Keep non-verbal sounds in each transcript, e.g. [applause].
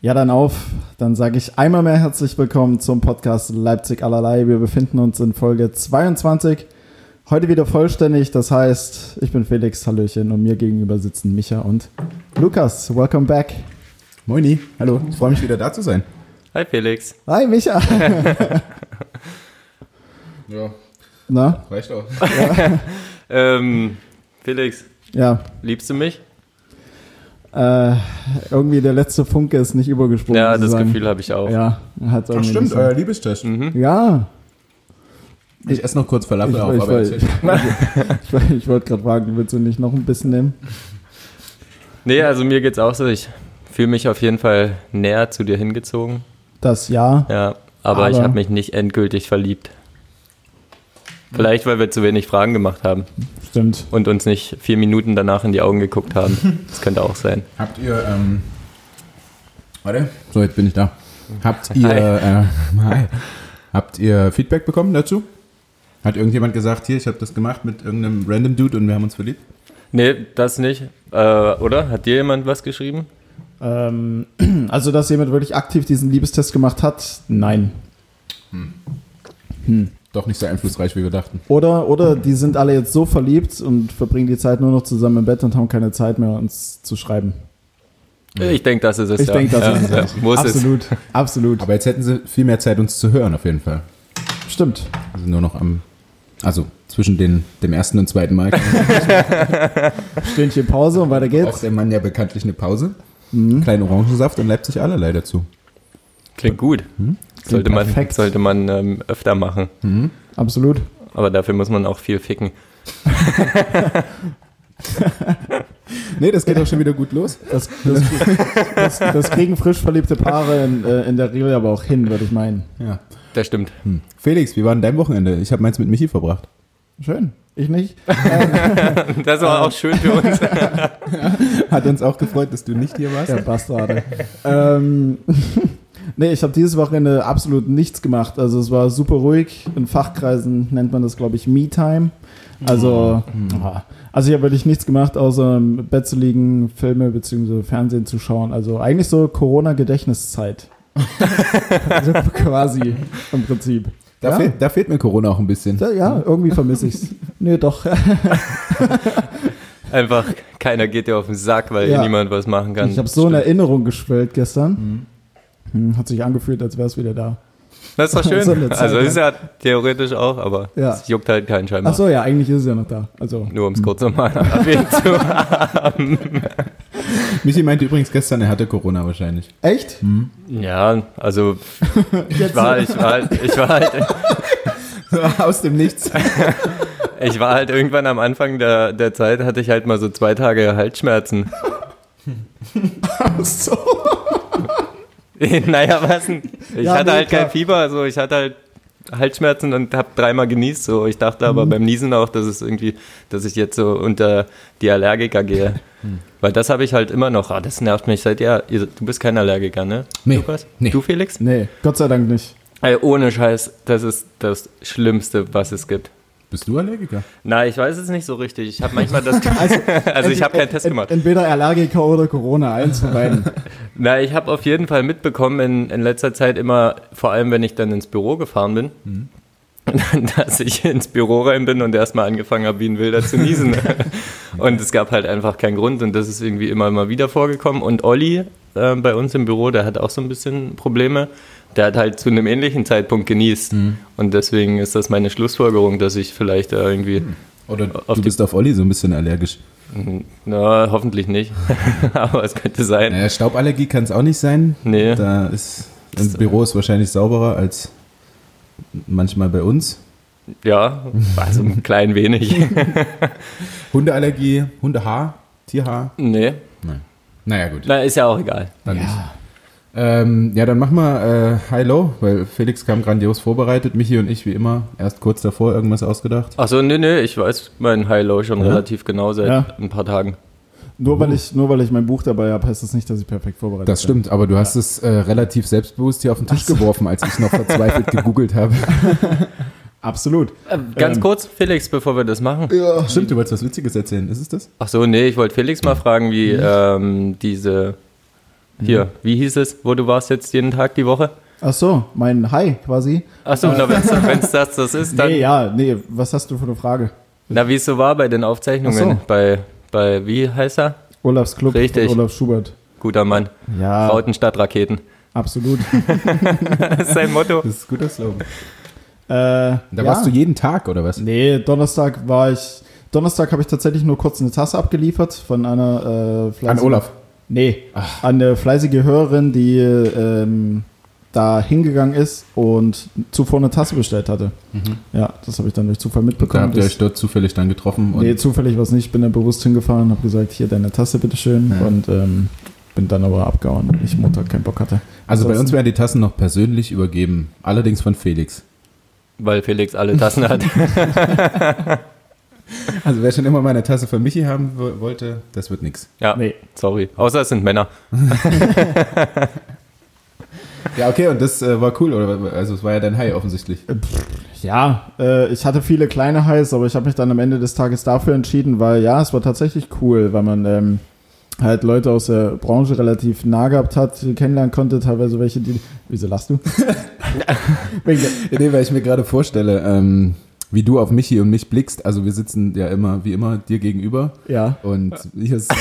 Ja, dann auf. Dann sage ich einmal mehr herzlich willkommen zum Podcast Leipzig allerlei. Wir befinden uns in Folge 22. Heute wieder vollständig. Das heißt, ich bin Felix, Hallöchen, und mir gegenüber sitzen Micha und Lukas. Welcome back. Moini, hallo. Ich freue mich wieder da zu sein. Hi Felix. Hi Micha. [laughs] Ja, Na? reicht auch. [laughs] Ähm, Felix, Ja. liebst du mich? Äh, irgendwie der letzte Funke ist nicht übergesprungen. Ja, das sozusagen. Gefühl habe ich auch. Ja, hat Ach, stimmt, euer Liebestest. Mhm. Ja, Ich esse noch kurz Falafel Ich- auf, ich aber [laughs] ich, wollte- ich wollte gerade fragen, willst du nicht noch ein bisschen nehmen? Nee, also mir geht's auch so. Ich fühle mich auf jeden Fall näher zu dir hingezogen. Das ja. Ja, aber, ich Aber- habe mich nicht endgültig verliebt. Vielleicht, weil wir zu wenig Fragen gemacht haben Stimmt. und uns nicht vier Minuten danach in die Augen geguckt haben. [laughs] Das könnte auch sein. Habt ihr, ähm, warte, so jetzt bin ich da. Habt ihr, Hi. äh, [laughs] hi. Habt ihr Feedback bekommen dazu? Hat irgendjemand gesagt, hier, ich habe das gemacht mit irgendeinem random Dude und wir haben uns verliebt? Nee, das nicht. Äh, oder? Hat dir jemand was geschrieben? Ähm, [clears throat] also, dass jemand wirklich aktiv diesen Liebestest gemacht hat, nein. Doch nicht so einflussreich, wie wir dachten. Oder, oder die sind alle jetzt so verliebt und verbringen die Zeit nur noch zusammen im Bett und haben keine Zeit mehr, uns zu schreiben. Ich denke, das ist es. Ich ja. denke, das ja, ist es. ja, Muss es. absolut, absolut. Aber jetzt hätten sie viel mehr Zeit, uns zu hören, auf jeden Fall. Stimmt. Also nur noch am, also zwischen den, dem ersten und zweiten Mal. [laughs] Stündchen Pause und weiter Auch geht's. der Mann ja bekanntlich eine Pause. Mhm. Kleinen Orangensaft und Leipzig allerlei dazu. Klingt gut. Sollte man, perfekt. sollte man ähm, öfter machen. Absolut. Aber dafür muss man auch viel ficken. [laughs] Nee, das geht auch schon wieder gut los. Das, das, das, das kriegen frisch verliebte Paare in, äh, in der Regel aber auch hin, würde ich meinen. Ja. Das stimmt. Hm. Felix, wie war denn dein Wochenende? Ich habe meins mit Michi verbracht. Schön. Ich nicht. [laughs] Das war auch schön für uns. [laughs] Hat uns auch gefreut, dass du nicht hier warst. Der Bastarde. ähm, nee, ich habe dieses Wochenende absolut nichts gemacht. Also es war super ruhig. In Fachkreisen nennt man das, glaube ich, Me-Time. Also, ah, also ich habe wirklich nichts gemacht, außer im Bett zu liegen, Filme bzw. Fernsehen zu schauen. Also eigentlich so Corona-Gedächtniszeit. [laughs] also quasi im Prinzip. Da, Ja. fehlt, da fehlt mir Corona auch ein bisschen. Ja, ja, irgendwie vermisse ich's. [laughs] Nee, doch. [laughs] Einfach, keiner geht dir auf den Sack, weil Ja. niemand was machen kann. Ich habe so eine Erinnerung geschwellt gestern. Hm, Hat sich angefühlt, als wäre es wieder da. Das ist doch [laughs] schön. So Zeit also lang. ist ja theoretisch auch, aber Ja. es juckt halt keinen scheinbar. Ach so, ja, eigentlich ist es ja noch da. Also, Nur um es kurz nochmal [laughs] erwähnt zu haben. Michi meinte übrigens gestern, er hatte Corona wahrscheinlich. echt? Ja, also ich [laughs] war, ich war halt, ich war halt, Aus dem Nichts. ich war halt irgendwann am Anfang der, der Zeit, hatte ich halt mal so zwei Tage Halsschmerzen. Ach so. [laughs] naja, was denn? Ich Ja, hatte nee, halt klar. kein Fieber, also ich hatte halt Halsschmerzen und habe dreimal genießt. So, ich dachte aber Mhm. beim Niesen auch, dass es irgendwie, dass ich jetzt so unter die Allergiker gehe. Mhm. Weil das habe ich halt immer noch. Ah, das nervt mich seit ja. ihr- Du bist kein Allergiker, ne? Nee, Lukas? nee. Du, Felix? Nee, Gott sei Dank nicht. Ey, ohne Scheiß, das ist das Schlimmste, was es gibt. Bist du Allergiker? Na, ich weiß es nicht so richtig. Ich habe manchmal das. [laughs] Also, ich habe keinen Test gemacht. Entweder Allergiker oder Corona, eins von beiden. [laughs] Na, ich habe auf jeden Fall mitbekommen in, in letzter Zeit immer, vor allem wenn ich dann ins Büro gefahren bin, [laughs] dass ich ins Büro rein bin und erstmal angefangen habe, wie ein Wilder zu niesen. und es gab halt einfach keinen Grund und das ist irgendwie immer mal wieder vorgekommen. Und Olli äh, bei uns im Büro, der hat auch so ein bisschen Probleme. Der hat halt zu einem ähnlichen Zeitpunkt genießt. Und deswegen ist das meine Schlussfolgerung, dass ich vielleicht da irgendwie, Oder Auf du bist auf Olli so ein bisschen allergisch. na, hoffentlich nicht. [laughs] Aber es könnte sein. Naja, Stauballergie kann es auch nicht sein. Nee. Da ist, im Büro ist wahrscheinlich sauberer als manchmal bei uns. Ja, also ein klein wenig. [laughs] Hundeallergie, Hundehaar, Tierhaar. nee, Nein. Naja, gut. na, ist ja auch egal. Dann nicht. Ähm, ja, dann machen wir äh, High-Low, weil Felix kam grandios vorbereitet. Michi und ich, wie immer, erst kurz davor irgendwas ausgedacht. Achso, nee, nee, ich weiß mein High-Low schon Ja? relativ genau seit Ja. ein paar Tagen. Nur weil, ich, nur weil ich mein Buch dabei habe, heißt das nicht, dass ich perfekt vorbereitet Das stimmt, aber du hast es äh, relativ selbstbewusst hier auf den Tisch geworfen, als ich noch verzweifelt [laughs] gegoogelt habe. bin. [laughs] Absolut. Ganz Ähm. kurz, Felix, bevor wir das machen. Ja. Stimmt, du wolltest was Witziges erzählen. Ist es das? Achso, nee, ich wollte Felix mal fragen, wie ähm, diese Hier, wie hieß es, wo du warst jetzt jeden Tag die Woche? Ach so, mein Hi quasi. Achso, na, wenn es [laughs] das, das ist, dann. Nee, ja, nee, was hast du für eine Frage? Na, wie es so war bei den Aufzeichnungen. Ach so. Bei, bei, wie heißt er? Olafs Club Richtig. Olaf Schubert. Guter Mann. Ja, Rauten statt Raketen. absolut. [laughs] Das ist sein Motto. Das ist ein guter Slogan. äh, Da ja. warst du jeden Tag, oder was? Nee, Donnerstag war ich. Donnerstag habe ich tatsächlich nur kurz eine Tasse abgeliefert von einer äh, An Olaf. Nee, an eine fleißige Hörerin, die ähm, da hingegangen ist und zuvor eine Tasse bestellt hatte. Ja, das habe ich dann durch Zufall Da mitbekommen. habt ihr euch dort zufällig dann getroffen. Und nee, zufällig war es nicht. Bin dann bewusst hingefahren, habe gesagt, hier deine Tasse bitteschön Ja. und ähm, bin dann aber abgehauen, weil ich Montag keinen Bock hatte. also bei uns werden die Tassen noch persönlich übergeben. Allerdings von Felix. Weil Felix alle Tassen hat. [laughs] [laughs] Also wer schon immer meine Tasse von Michi haben wo- wollte, das wird nix. Ja, Nee. sorry. Außer es sind Männer. [laughs] Ja, okay, und das äh, war cool, oder? Also es war ja dein High offensichtlich. Ja, äh, ich hatte viele kleine Highs, aber ich habe mich dann am Ende des Tages dafür entschieden, weil ja, es war tatsächlich cool, weil man ähm, halt Leute aus der Branche relativ nah gehabt hat, die kennenlernen konnte, teilweise welche, die. Wieso lachst du? [laughs] Nee, weil ich mir gerade vorstelle, ähm, wie du auf Michi und mich blickst. Also wir sitzen ja immer, wie immer, dir gegenüber. ja, Und hier ist,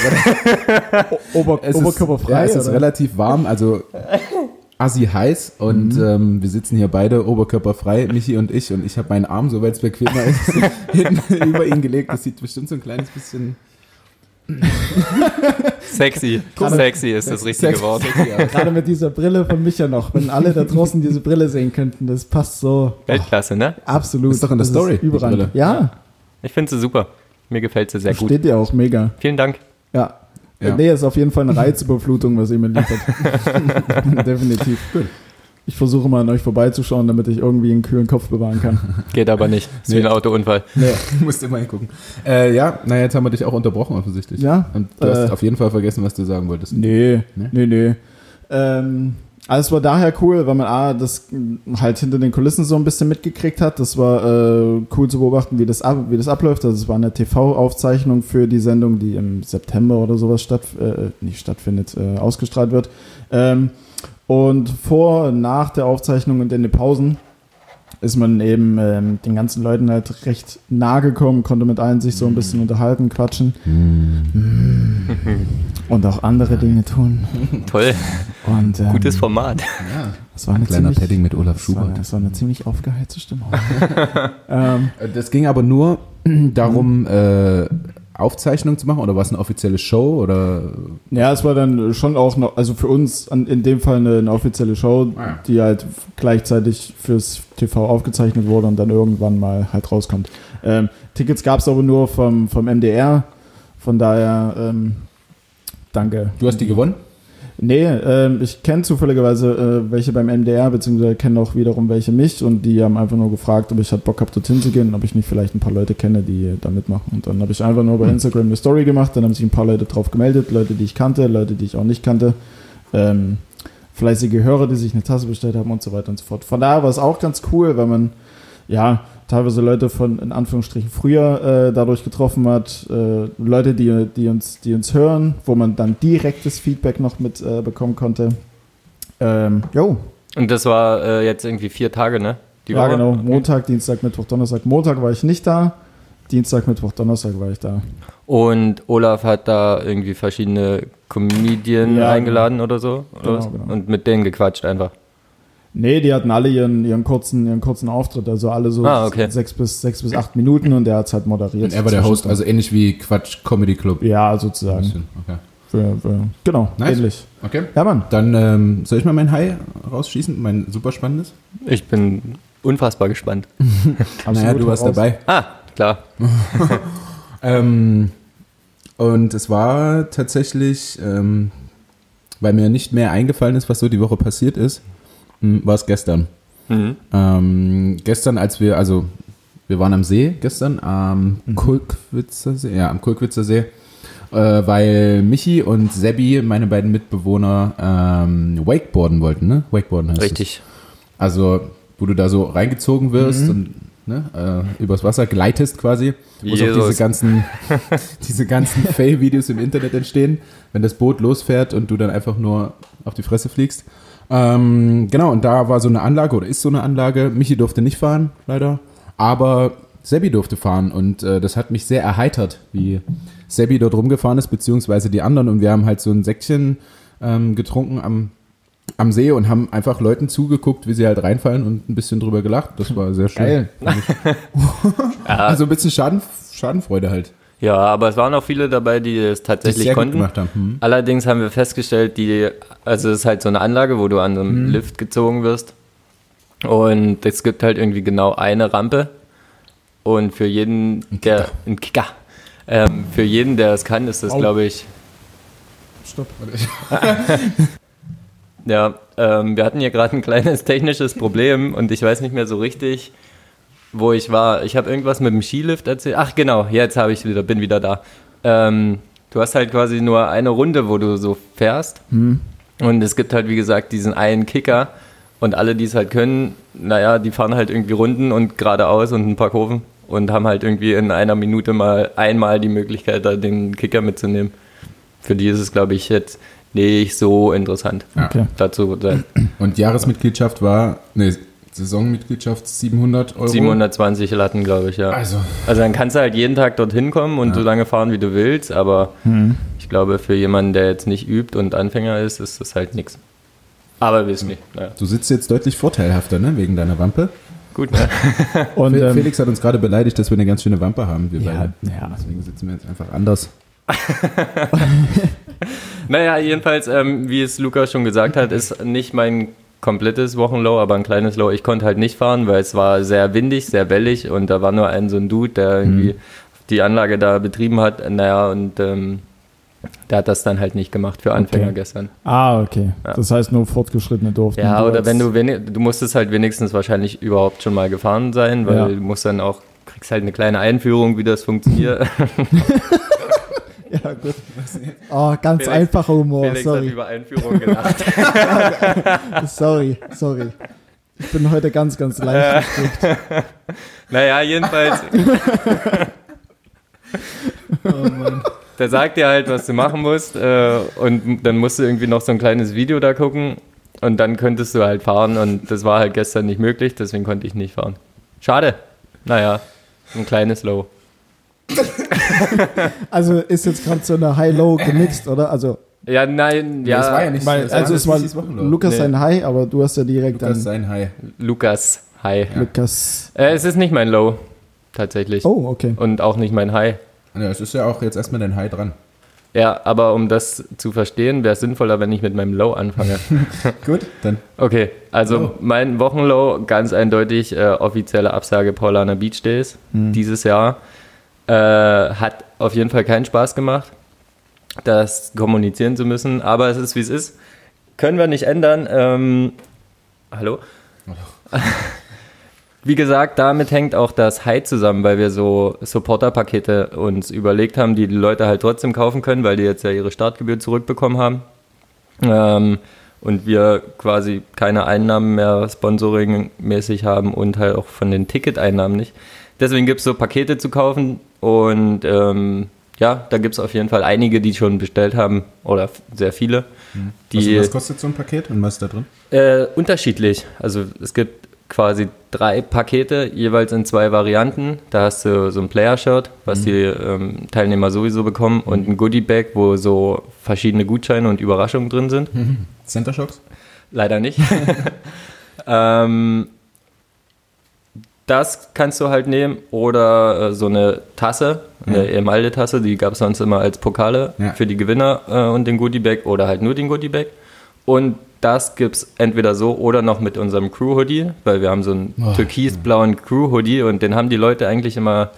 [laughs] Ober es ist, oberkörperfrei. ja, es ist oder? relativ warm, also [laughs] assi heiß. Und ähm, wir sitzen hier beide oberkörperfrei, Michi und ich. Und ich habe meinen Arm, soweit es bequemer ist, [laughs] hinten über ihn gelegt. Das sieht bestimmt so ein kleines bisschen Sexy. Sexy ist das richtige sexy- Wort. sexy aus. Gerade mit dieser Brille von Micha noch, wenn alle da draußen diese Brille sehen könnten, das passt so Weltklasse, ne? absolut. Ist doch in der Das Story, Überall. Ja, Ich finde sie super. Mir gefällt sie sehr gut. steht dir auch mega. Vielen Dank. Ja. Ja. Nee, ist auf jeden Fall eine [laughs] Reizüberflutung, was ihr mir liefert. [laughs] Definitiv. Ich versuche mal an euch vorbeizuschauen, damit ich irgendwie einen kühlen Kopf bewahren kann. [laughs] Geht aber nicht. Ist wie Nee. ein Autounfall. Nee. [laughs] Musst immer hingucken. Äh, ja, naja, jetzt haben wir dich auch unterbrochen offensichtlich. Ja, Und du hast äh, auf jeden Fall vergessen, was du sagen wolltest. Nee, Nee? nee, nee. Ähm, also es war daher cool, weil man A, das mh, halt hinter den Kulissen so ein bisschen mitgekriegt hat. Das war äh, cool zu beobachten, wie das, ab, wie das abläuft. Also es war eine TV-Aufzeichnung für die Sendung, die im September oder sowas statt, äh, nicht stattfindet, äh, ausgestrahlt wird. Ähm, und vor und nach der Aufzeichnung und in den Pausen ist man eben ähm, den ganzen Leuten halt recht nahe gekommen, konnte mit allen sich so ein bisschen unterhalten, quatschen und auch andere Dinge tun. [laughs] Toll. Und, ähm, Gutes Format. Ja. Das war eine Kleiner ziemlich, Padding mit Olaf das war, Schubert. das war eine ziemlich aufgeheizte Stimmung. [laughs] ähm, Äh, Das ging aber nur [clears throat] darum, äh, Aufzeichnungen zu machen oder war es eine offizielle Show oder ja, es war dann schon auch noch, also für uns an, in dem Fall eine, eine offizielle Show, Ah ja. die halt gleichzeitig fürs TV aufgezeichnet wurde und dann irgendwann mal halt rauskommt. Ähm, Tickets gab es aber nur vom, vom MDR, von daher ähm, danke. du hast die gewonnen? Nee, ähm, ich kenne zufälligerweise äh, welche beim MDR, beziehungsweise kenne auch wiederum welche mich und die haben einfach nur gefragt, ob ich halt Bock habe, dorthin zu gehen und ob ich nicht vielleicht ein paar Leute kenne, die da mitmachen. Und dann habe ich einfach nur bei Instagram eine Story gemacht, dann haben sich ein paar Leute drauf gemeldet, Leute, die ich kannte, Leute, die ich auch nicht kannte, ähm, fleißige Hörer, die sich eine Tasse bestellt haben und so weiter und so fort. Von daher war es auch ganz cool, weil man, ja, teilweise Leute von, in Anführungsstrichen, früher äh, dadurch getroffen hat, äh, Leute, die, die, uns, die uns hören, wo man dann direktes Feedback noch mit äh, bekommen konnte. Ähm, jo, Und das war äh, jetzt irgendwie vier Tage, ne? Die ja Woche? genau, Okay. Montag, Dienstag, Mittwoch, Donnerstag. Montag war ich nicht da, Dienstag, Mittwoch, Donnerstag war ich da. Und Olaf hat da irgendwie verschiedene Comedien Ja, eingeladen oder so. Genau, genau. Und mit denen gequatscht einfach. Nee, die hatten alle ihren, ihren, kurzen, ihren kurzen Auftritt, also alle so Ah, okay. sechs, bis, sechs bis acht Minuten und der hat es halt moderiert. Und er war der Host, also ähnlich wie Quatsch Comedy Club. Ja, sozusagen. Okay. Für, für, genau, Nice. ähnlich. okay. Ja, Mann. Dann ähm, soll ich mal mein High rausschießen, mein super spannendes? Ich bin unfassbar gespannt. [laughs] naja, du warst heraus. dabei. Ah, klar. [laughs] [laughs] Ähm, und es war tatsächlich, ähm, weil mir nicht mehr eingefallen ist, was so die Woche passiert ist, hm, war es gestern. Mhm. Ähm, gestern, als wir, also wir waren am See gestern, am Kulkwitzer See, ja, am Kulkwitzer See, äh, weil Michi und Sebi, meine beiden Mitbewohner, ähm, Wakeboarden wollten, ne? Wakeboarden heißt es. Richtig. Also, wo du da so reingezogen wirst und ne, äh, übers Wasser gleitest quasi, wo auch Jesus. diese ganzen, [laughs] diese ganzen Fail-Videos im Internet entstehen, wenn das Boot losfährt und du dann einfach nur auf die Fresse fliegst. Ähm, genau, und da war so eine Anlage oder ist so eine Anlage. Michi durfte nicht fahren, leider, aber Sebi durfte fahren und äh, das hat mich sehr erheitert, wie Sebi dort rumgefahren ist, beziehungsweise die anderen und wir haben halt so ein Säckchen ähm, getrunken am am See und haben einfach Leuten zugeguckt, wie sie halt reinfallen und ein bisschen drüber gelacht. Das war sehr schön. Geil. [laughs] [laughs] Also ein bisschen Schaden, Schadenfreude halt. Ja, aber es waren auch viele dabei, die es Die tatsächlich gut konnten. haben. Hm. Allerdings haben wir festgestellt, die, also es ist halt so eine Anlage, wo du an so einem Lift gezogen wirst. Und es gibt halt irgendwie genau eine Rampe. Und für jeden, der, ein Kicker. Ähm, für jeden, der es kann, ist das, Au. glaube ich, Stopp. [laughs] Ja, ähm, wir hatten hier gerade ein kleines technisches Problem und ich weiß nicht mehr so richtig, wo ich war. Ich habe irgendwas mit dem Skilift erzählt. Ach genau, jetzt habe ich wieder, bin wieder da. Ähm, du hast halt quasi nur eine Runde, wo du so fährst. Und es gibt halt, wie gesagt, diesen einen Kicker. Und alle, die es halt können, naja, die fahren halt irgendwie Runden und geradeaus und ein paar Kurven und haben halt irgendwie in einer Minute mal einmal die Möglichkeit, da den Kicker mitzunehmen. Für die ist es, glaube ich, jetzt nicht so interessant. Okay. Dazu sein. Und Jahresmitgliedschaft war, ne, Saisonmitgliedschaft 700 Euro. 720 Latten, glaube ich, ja. Also, Also dann kannst du halt jeden Tag dorthin kommen und so lange fahren, wie du willst, aber ich glaube, für jemanden, der jetzt nicht übt und Anfänger ist, ist das halt nichts. Aber wir wissen nicht. Naja. du sitzt jetzt deutlich vorteilhafter, ne, wegen deiner Wampe. Gut, ne? [laughs] Und Fe- ähm, Felix hat uns gerade beleidigt, dass wir eine ganz schöne Wampe haben, wir ja, beide. ja. Deswegen sitzen wir jetzt einfach anders. [laughs] Naja, jedenfalls, ähm, wie es Lukas schon gesagt hat, ist nicht mein komplettes Wochenlow, aber ein kleines Low. Ich konnte halt nicht fahren, weil es war sehr windig, sehr wellig und da war nur ein so ein Dude, der irgendwie die Anlage da betrieben hat. Naja, und ähm, der hat das dann halt nicht gemacht für Anfänger Okay. gestern. Ah, okay. Ja. Das heißt, nur Fortgeschrittene durften. Ja, Du oder wenn du wenig, du musstest halt wenigstens wahrscheinlich überhaupt schon mal gefahren sein, weil Ja. du musst dann auch, kriegst halt eine kleine Einführung, wie das funktioniert. [laughs] [laughs] Ja, gut. Oh, [laughs] ganz Felix- einfacher Humor. Felix hat sorry. über Einführung gelacht. [laughs] sorry, sorry. Ich bin heute ganz, ganz leicht. [laughs] naja, jedenfalls. Der sagt dir halt, was du machen musst äh, und dann musst du irgendwie noch so ein kleines Video da gucken und dann könntest du halt fahren und das war halt gestern nicht möglich, deswegen konnte ich nicht fahren. Schade. Naja, ein kleines Low. [laughs] Also ist jetzt gerade so eine High-Low gemixt, oder? Also, Ja, nein, ja. das war ja nicht weil, das also es war. Lukas Nee. sein High, aber du hast ja direkt Lukas sein Hai. Lukas, hi. Lukas. Äh, es ist nicht mein Low, tatsächlich. Oh, okay. Und auch nicht mein High. Ja, es ist ja auch jetzt erstmal dein Hai dran. Ja, aber um das zu verstehen, wäre es sinnvoller, wenn ich mit meinem Low anfange. [laughs] Gut, dann Okay, also Low. mein Wochenlow, ganz eindeutig äh, offizielle Absage Paulaner Beach Days dieses Jahr. Äh, hat auf jeden Fall keinen Spaß gemacht, das kommunizieren zu müssen, aber es ist wie es ist. Können wir nicht ändern. Ähm, hallo? [laughs] Wie gesagt, damit hängt auch das High zusammen, weil wir so Supporter-Pakete uns überlegt haben, die die Leute halt trotzdem kaufen können, weil die jetzt ja ihre Startgebühr zurückbekommen haben. Ähm, und wir quasi keine Einnahmen mehr sponsoringmäßig haben und halt auch von den Ticketeinnahmen nicht. Deswegen gibt es so Pakete zu kaufen und ähm, ja, da gibt es auf jeden Fall einige, die schon bestellt haben oder sehr viele. Die, was, was kostet so ein Paket und was ist da drin? äh, unterschiedlich. Also es gibt quasi drei Pakete, jeweils in zwei Varianten. Da hast du so ein Player-Shirt, was die ähm, Teilnehmer sowieso bekommen, und ein Goodie-Bag, wo so verschiedene Gutscheine und Überraschungen drin sind. Center Shocks? Leider nicht. [laughs] ähm, das kannst du halt nehmen oder äh, so eine Tasse, eine Emaille-Tasse, die gab es sonst immer als Pokale Ja. für die Gewinner äh, und den Goodie-Bag oder halt nur den Goodie-Bag. Und das gibt es entweder so oder noch mit unserem Crew-Hoodie, weil wir haben so einen Oh, türkisblauen Crew-Hoodie und den haben die Leute eigentlich immer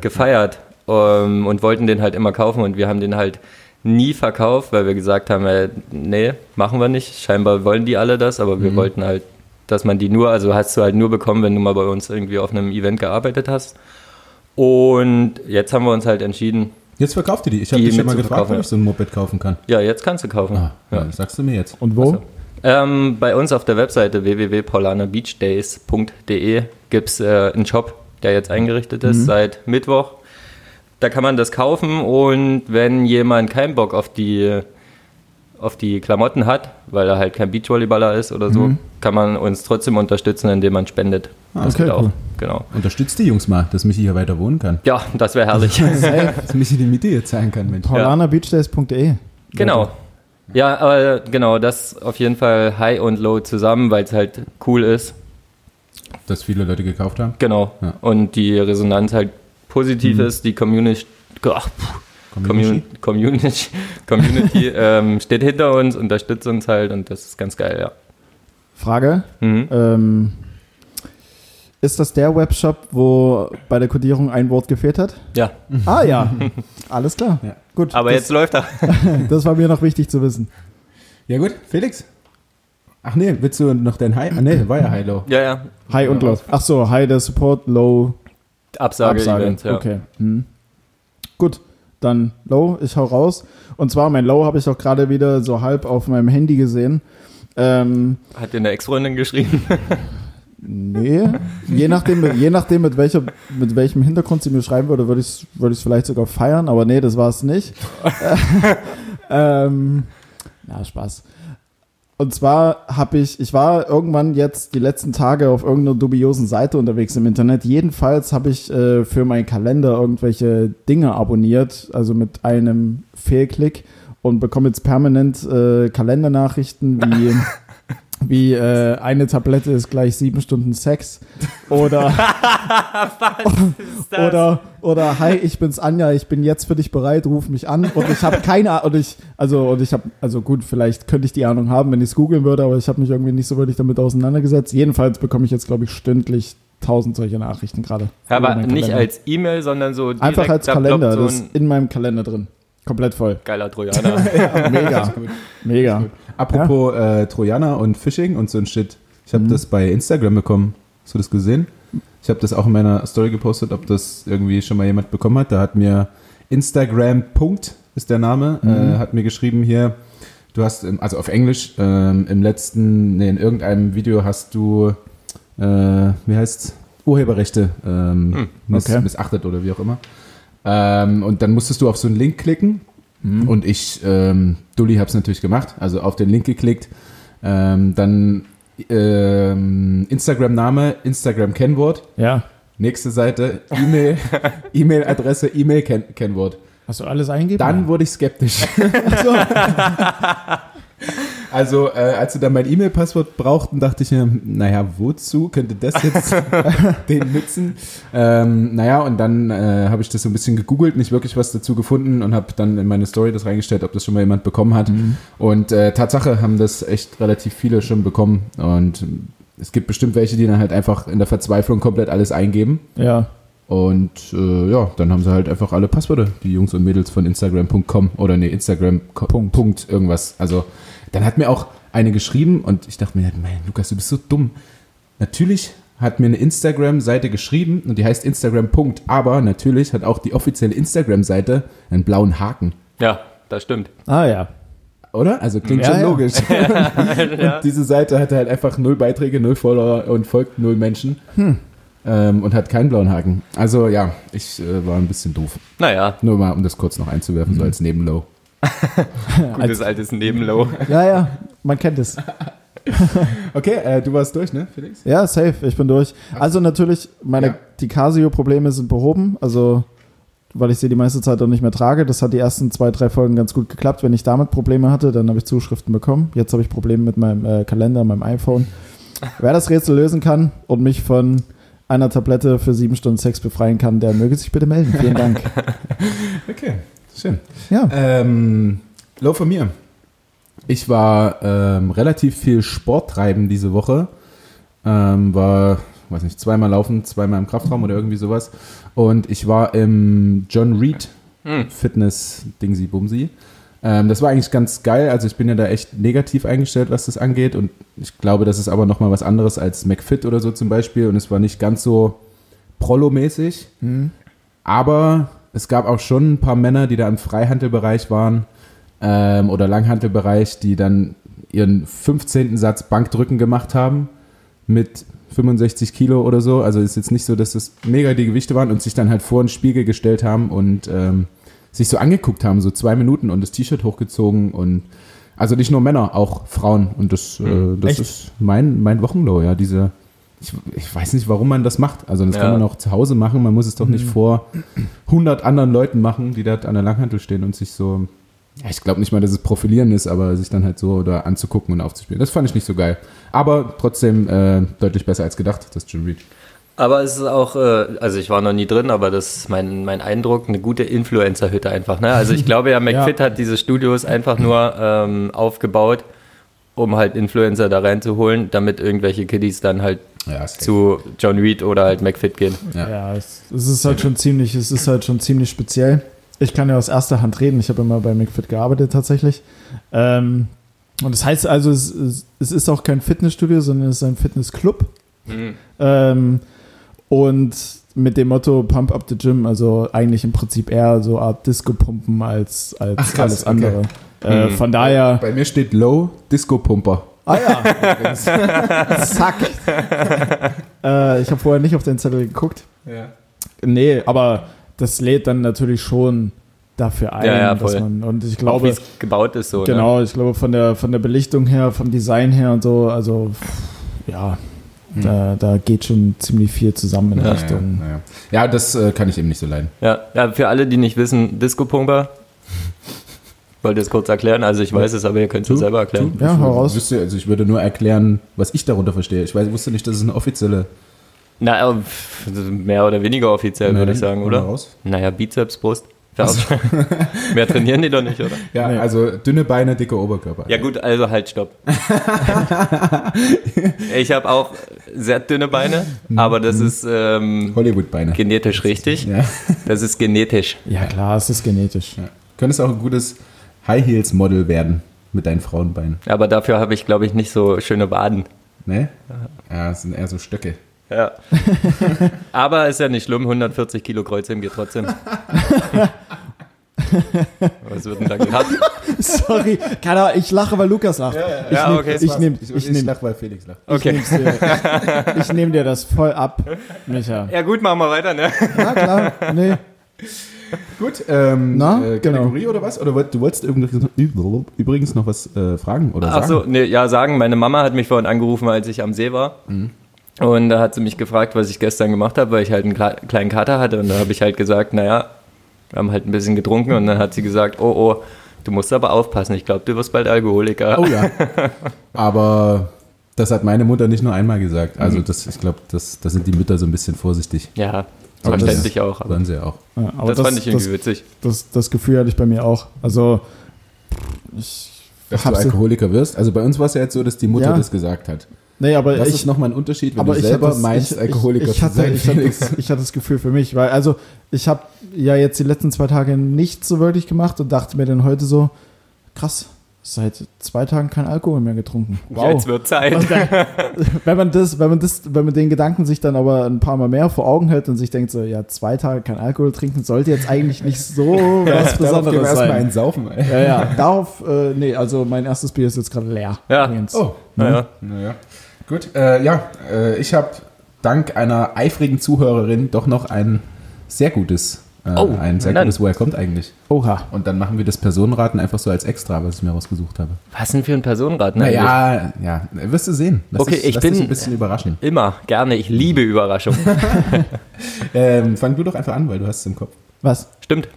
gefeiert ähm, und wollten den halt immer kaufen und wir haben den halt nie verkauft, weil wir gesagt haben, äh, nee, machen wir nicht. Scheinbar wollen die alle das, aber wir wollten halt, dass man die nur, also hast du halt nur bekommen, wenn du mal bei uns irgendwie auf einem Event gearbeitet hast. Und jetzt haben wir uns halt entschieden, Jetzt verkauft ihr die. Ich habe Die dich schon mal gefragt, ob ich so ein Moped kaufen kann. ja, jetzt kannst du kaufen. Ah, ja. sagst du mir jetzt. Und wo? Ach Ähm, bei uns auf der Webseite www.paulanerbeachdays.de gibt es äh, einen Shop der jetzt eingerichtet ist Mhm. seit Mittwoch. Da kann man das kaufen und wenn jemand keinen Bock auf die, auf die Klamotten hat, weil er halt kein Beachvolleyballer ist oder so, Mhm. kann man uns trotzdem unterstützen, indem man spendet. Das okay, geht auch. cool. Genau. Unterstützt die Jungs mal, dass Michi hier weiter wohnen kann. Ja, das wäre herrlich. [laughs] Dass Michi die Miete hier zahlen kann, Mensch. paulanabeachdays.de. genau. Ja, aber genau, das auf jeden Fall High und Low zusammen, weil es halt cool ist. Dass viele Leute gekauft haben. Genau. Ja. Und die Resonanz halt positiv ist, die Community, ach, puh, Community, Community, [laughs] Community ähm, steht hinter uns, unterstützt uns halt und das ist ganz geil, ja. Frage. Mhm. Ähm, ist das der Webshop, wo bei der Codierung ein Wort gefehlt hat? Ja, Ah ja, alles klar. Ja. Gut, aber das, jetzt läuft er. [laughs] das war mir noch wichtig zu wissen. Ja gut, Felix. Ach nee, willst du noch dein High? Ah nee, war ja High-Low. Ja, ja. High und Low. Ach so, High der Support, Low Absage. Absage-Event, ja. Okay. Hm. Gut, dann Low, ich hau raus. Und zwar mein Low habe ich auch gerade wieder so halb auf meinem Handy gesehen. Ähm, Hat dir eine Ex-Freundin geschrieben? [laughs] nee, je nachdem, je nachdem mit, welcher, mit welchem Hintergrund sie mir schreiben würde, würde ich es würde ich's vielleicht sogar feiern, aber nee, das war es nicht. [laughs] [laughs] ähm, ja, Spaß. Und zwar habe ich, ich war irgendwann jetzt die letzten Tage auf irgendeiner dubiosen Seite unterwegs im Internet. Jedenfalls habe ich äh, für meinen Kalender irgendwelche Dinge abonniert, also mit einem Fehlklick und bekomme jetzt permanent äh, Kalendernachrichten wie, [laughs] wie äh, eine Tablette ist gleich sieben Stunden Sex oder [laughs] [laughs] oder oder hi, ich bin's Anja, ich bin jetzt für dich bereit, ruf mich an und ich habe keine Ahnung und ich also und ich habe also gut, vielleicht könnte ich die Ahnung haben, wenn ich es googeln würde, aber ich habe mich irgendwie nicht so wirklich damit auseinandergesetzt. Jedenfalls bekomme ich jetzt glaube ich stündlich tausend solche Nachrichten gerade. Aber nicht als E-Mail, sondern so direkt, einfach als Kalender, so das ist in meinem Kalender drin. Komplett voll. geiler Trojaner. [laughs] Mega. Mega. Apropos äh, Trojaner und Phishing und so ein Shit. Ich habe Mhm. das bei Instagram bekommen. Hast du das gesehen? Ich habe das auch in meiner Story gepostet, ob das irgendwie schon mal jemand bekommen hat. Da hat mir Instagram Punkt ist der Name, Mhm. äh, hat mir geschrieben hier, du hast, im, also auf Englisch, ähm, im letzten, nee, in irgendeinem Video hast du, äh, wie heißt's, Urheberrechte ähm, Hm, miss, okay. missachtet oder wie auch immer. Ähm, und dann musstest du auf so einen Link klicken Mhm. und ich, ähm, Dulli, hab's natürlich gemacht, also auf den Link geklickt, ähm, dann ähm, Instagram-Name, Instagram-Kennwort, Ja. nächste Seite, E-Mail, [laughs] E-Mail-Adresse, E-Mail-Kennwort. Hast du alles eingegeben? Dann wurde ich skeptisch. [laughs] [laughs] Also, äh, als sie dann mein E-Mail-Passwort brauchten, dachte ich mir, naja, wozu könnte das jetzt [laughs] den nützen? Ähm, naja, und dann äh, habe ich das so ein bisschen gegoogelt, nicht wirklich was dazu gefunden und habe dann in meine Story das reingestellt, ob das schon mal jemand bekommen hat. Und äh, Tatsache haben das echt relativ viele schon bekommen. Und es gibt bestimmt welche, die dann halt einfach in der Verzweiflung komplett alles eingeben. Ja. Und äh, ja, dann haben sie halt einfach alle Passwörter, die Jungs und Mädels von Instagram.com oder nee, Instagram Punkt. Punkt irgendwas. Also dann hat mir auch eine geschrieben und ich dachte mir, mein Lukas, du bist so dumm. Natürlich hat mir eine Instagram-Seite geschrieben und die heißt Instagram. Punkt, aber natürlich hat auch die offizielle Instagram-Seite einen blauen Haken. ja, das stimmt. Ah ja. Oder? Also klingt Ja, schon ja. logisch. [laughs] und [laughs] diese Seite hatte halt einfach null Beiträge, null Follower und folgt null Menschen. Hm. Ähm, und hat keinen blauen Haken. Also ja, ich äh, war ein bisschen doof. Naja, Nur mal, um das kurz noch einzuwerfen, so als Nebenlow. [laughs] gutes altes Nebenlow. Ja, ja, man kennt es. [laughs] Okay, äh, du warst durch, ne, Felix? Ja, safe, ich bin durch. Also natürlich, meine, Ja. die Casio-Probleme sind behoben, also weil ich sie die meiste Zeit auch nicht mehr trage. Das hat die ersten zwei, drei Folgen ganz gut geklappt. Wenn ich damit Probleme hatte, dann habe ich Zuschriften bekommen. Jetzt habe ich Probleme mit meinem äh, Kalender, meinem iPhone. Wer das Rätsel lösen kann und mich von einer Tablette für sieben Stunden Sex befreien kann, der möge sich bitte melden. Vielen Dank. [laughs] Okay, schön. Ja. Ähm, Low von mir. Ich war ähm, relativ viel Sport treiben diese Woche. Ähm, war, weiß nicht, zweimal laufen, zweimal im Kraftraum oder irgendwie sowas. Und ich war im John Reed Hm. Fitness Dingsy Bumsy. Ähm, das war eigentlich ganz geil. Also ich bin ja da echt negativ eingestellt, was das angeht. Und ich glaube, das ist aber nochmal was anderes als McFit oder so zum Beispiel. Und es war nicht ganz so Prollo-mäßig. Hm. Aber es gab auch schon ein paar Männer, die da im Freihandelbereich waren ähm, oder Langhantelbereich, die dann ihren 15. Satz Bankdrücken gemacht haben mit 65 Kilo oder so. Also ist jetzt nicht so, dass das mega die Gewichte waren und sich dann halt vor den Spiegel gestellt haben und ähm, sich so angeguckt haben, so zwei Minuten und das T-Shirt hochgezogen und also nicht nur Männer, auch Frauen. Und das, äh, das Echt? ist mein, mein Wochenlow, ja, diese. Ich, ich weiß nicht, warum man das macht. Also das Ja. kann man auch zu Hause machen. Man muss es doch nicht vor 100 anderen Leuten machen, die da an der Langhantel stehen und sich so. Ja, ich glaube nicht mal, dass es Profilieren ist, aber sich dann halt so da anzugucken und aufzuspielen. Das fand ich nicht so geil. Aber trotzdem äh, deutlich besser als gedacht, das Jim Reed. Aber es ist auch, äh, also ich war noch nie drin, aber das ist mein, mein Eindruck, eine gute Influencer-Hütte einfach. Ne? Also ich glaube ja, [laughs] McFit hat diese Studios einfach nur ähm, aufgebaut, um halt Influencer da reinzuholen, damit irgendwelche Kiddies dann halt Ja, zu John Reed oder halt McFit gehen. Ja. Ja, es, es ist halt schon ziemlich, es ist halt schon ziemlich speziell. Ich kann ja aus erster Hand reden. Ich habe immer bei McFit gearbeitet tatsächlich. Ähm, und das heißt also, es, es, ist auch kein Fitnessstudio, sondern es ist ein Fitnessclub. Ähm, und mit dem Motto Pump Up the Gym, also eigentlich im Prinzip eher so Art Disco-Pumpen als, als Ach, krass, alles okay. Äh, Mhm. Von daher, Bei mir steht Low Disco Pumper. ah ja, [laughs] zack. [laughs] äh, ich habe vorher nicht auf den Zettel geguckt. Ja. Nee, aber das lädt dann natürlich schon dafür ein, Ja, ja, dass man und ich Auch wie glaube es gebaut ist so. Ne? genau, ich glaube von der von der Belichtung her, vom Design her und so, also ja, da, da geht schon ziemlich viel zusammen in Ja, Richtung. Ja, ja. ja das äh, kann ich eben nicht so leiden. Ja, ja, für alle, die nicht wissen, Disco-Pumper. Wollte es kurz erklären, also ich weiß es, aber ihr könnt es selber erklären. Ja, ich hau raus. Wüsste, also ich würde nur erklären, was ich darunter verstehe. Ich weiß, wusste nicht, dass es eine offizielle. Na, äh, mehr oder weniger offiziell, würde ich sagen, Hau oder? Raus. Naja, Bizeps, Brust. [laughs] Mehr trainieren die doch nicht, oder? Ja, Nee. also dünne Beine, dicker Oberkörper. Ja gut, also halt, stopp. [laughs] ich habe auch sehr dünne Beine, aber das ist ähm, Hollywood-Beine. genetisch richtig. Ja. Das ist genetisch. Ja, klar, es ist genetisch. ja. Könntest auch ein gutes High Heels Model werden mit deinen Frauenbeinen. Aber dafür habe ich, glaube ich, nicht so schöne Waden. Ne? Ja, es sind eher so Stöcke. Ja. [laughs] aber ist ja nicht schlimm, 140 Kilo Kreuzheben geht trotzdem. [laughs] Was wird denn da gehabt? [laughs] Sorry, keine Ahnung, ich lache, weil Lukas lacht. Ich Ja, nehm- okay. ich nehme ich, ich nehm, lach, weil Felix lacht. ich Okay. nehm's dir, ich nehm dir das voll ab, Micha. Ja gut, machen wir weiter, ne? Na klar, nee. [laughs] Gut, ähm, Na, äh, genau. Kategorie oder was? Oder du wolltest übrigens- übrigens noch was äh, fragen oder Ach sagen? so, nee, ja, sagen. Meine Mama hat mich vorhin angerufen, als ich am See war. Und da hat sie mich gefragt, was ich gestern gemacht habe, weil ich halt einen kle- kleinen Kater hatte. Und da habe ich halt gesagt, naja, wir haben halt ein bisschen getrunken. Und dann hat sie gesagt, oh, oh, du musst aber aufpassen. Ich glaube, du wirst bald Alkoholiker. Oh ja. [laughs] Aber das hat meine Mutter nicht nur einmal gesagt. Also das, ich glaube, das, das sind die Mütter so ein bisschen vorsichtig. Ja, Aber das- verständlich auch. Aber Sollen sie auch. Ja, aber das, fand ich irgendwie das, witzig. das, das Gefühl hatte ich bei mir auch. Also, ich Dass du Alkoholiker wirst. Also bei uns war es ja jetzt so, dass die Mutter Ja. das gesagt hat. Nee, aber Das ich, ist nochmal ein Unterschied, wenn aber du ich selber das, meinst, ich, Alkoholiker ich, ich hatte, zu sein. ich, hatte, Felix. ich hatte das Gefühl für mich, weil also ich habe ja jetzt die letzten zwei Tage nichts so wirklich gemacht und dachte mir dann heute so, krass, seit zwei Tagen kein Alkohol mehr getrunken. [laughs] Jetzt wird Zeit. Und dann, [laughs] wenn man das, wenn man das, wenn man den Gedanken sich dann aber ein paar Mal mehr vor Augen hält und sich denkt so, ja, zwei Tage kein Alkohol trinken sollte jetzt eigentlich nicht so was gehen wir Besonderes erstmal sein. einen saufen. Ey. Ja, ja, darauf, äh, nee, also mein erstes Bier ist jetzt gerade leer. Ja. Übrigens. Oh, Naja. naja. Gut, äh, ja, äh, ich habe dank einer eifrigen Zuhörerin doch noch ein sehr gutes, äh, Oh, ein sehr gutes, woher kommt eigentlich. Oha. Und dann machen wir das Personenraten einfach so als Extra, was ich mir rausgesucht habe. Was denn für ein Personenrat? ne? Naja, ja, wirst du sehen. Lass Okay, dich, ich bin- ein bisschen überraschen. Immer, gerne. Ich liebe Überraschungen. [laughs] [laughs] Ähm, fang du doch einfach an, weil du hast es im Kopf. Was? Stimmt.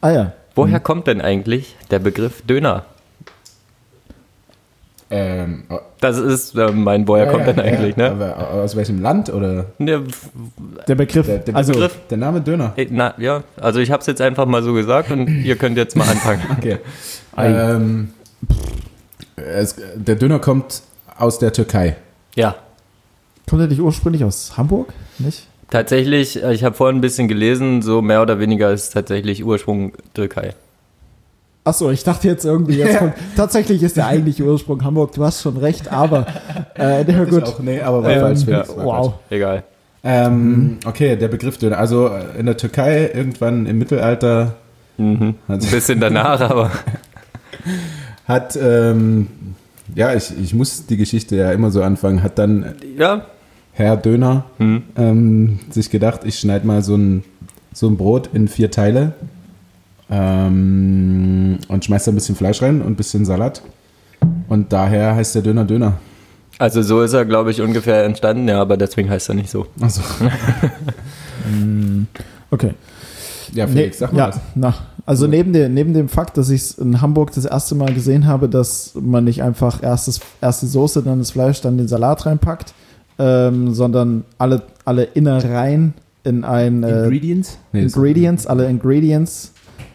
Ah ja. Woher kommt denn eigentlich der Begriff Döner? Ähm, oh, Das ist äh, mein Woher kommt ja, denn eigentlich, ja, ne? Aber aus welchem Land oder Ja, Der Begriff. der, der, also, Begriff, der Name Döner? äh, na, ja, also ich habe es jetzt einfach mal so gesagt und [laughs] ihr könnt jetzt mal anfangen. Okay. Ähm, es, der Döner kommt aus der Türkei. Ja, kommt er nicht ursprünglich aus Hamburg? Nicht? tatsächlich, äh, ich habe vorhin ein bisschen gelesen, so mehr oder weniger ist tatsächlich Ursprung Türkei. Achso, ich dachte jetzt irgendwie, jetzt kommt, tatsächlich ist der eigentliche Ursprung Hamburg, du hast schon recht, aber äh, [laughs] na gut. Auch, nee, aber war Ähm, falsch. ja, wow. falsch. Egal. Ähm, okay, der Begriff Döner. Also äh, in der Türkei irgendwann im Mittelalter Mhm. hat, Ein bisschen danach, [laughs] aber hat ähm, ja, ich, ich muss die Geschichte ja immer so anfangen, hat dann ja, Herr Döner Hm. ähm, sich gedacht, ich schneide mal so ein, so ein Brot in vier Teile ähm, und schmeiß da ein bisschen Fleisch rein und ein bisschen Salat. Und daher heißt der Döner Döner. Also so ist er, glaube ich, ungefähr entstanden, ja, aber deswegen heißt er nicht so. Also, [laughs] Okay. ja, Felix, sag mal ja, was. na, also neben, der, neben dem Fakt, dass ich es in Hamburg das erste Mal gesehen habe, dass man nicht einfach erstes, erst die Soße, dann das Fleisch, dann den Salat reinpackt, ähm, sondern alle, alle Innereien in ein äh, Ingredients? Nee, Ingredients, alle Ingredients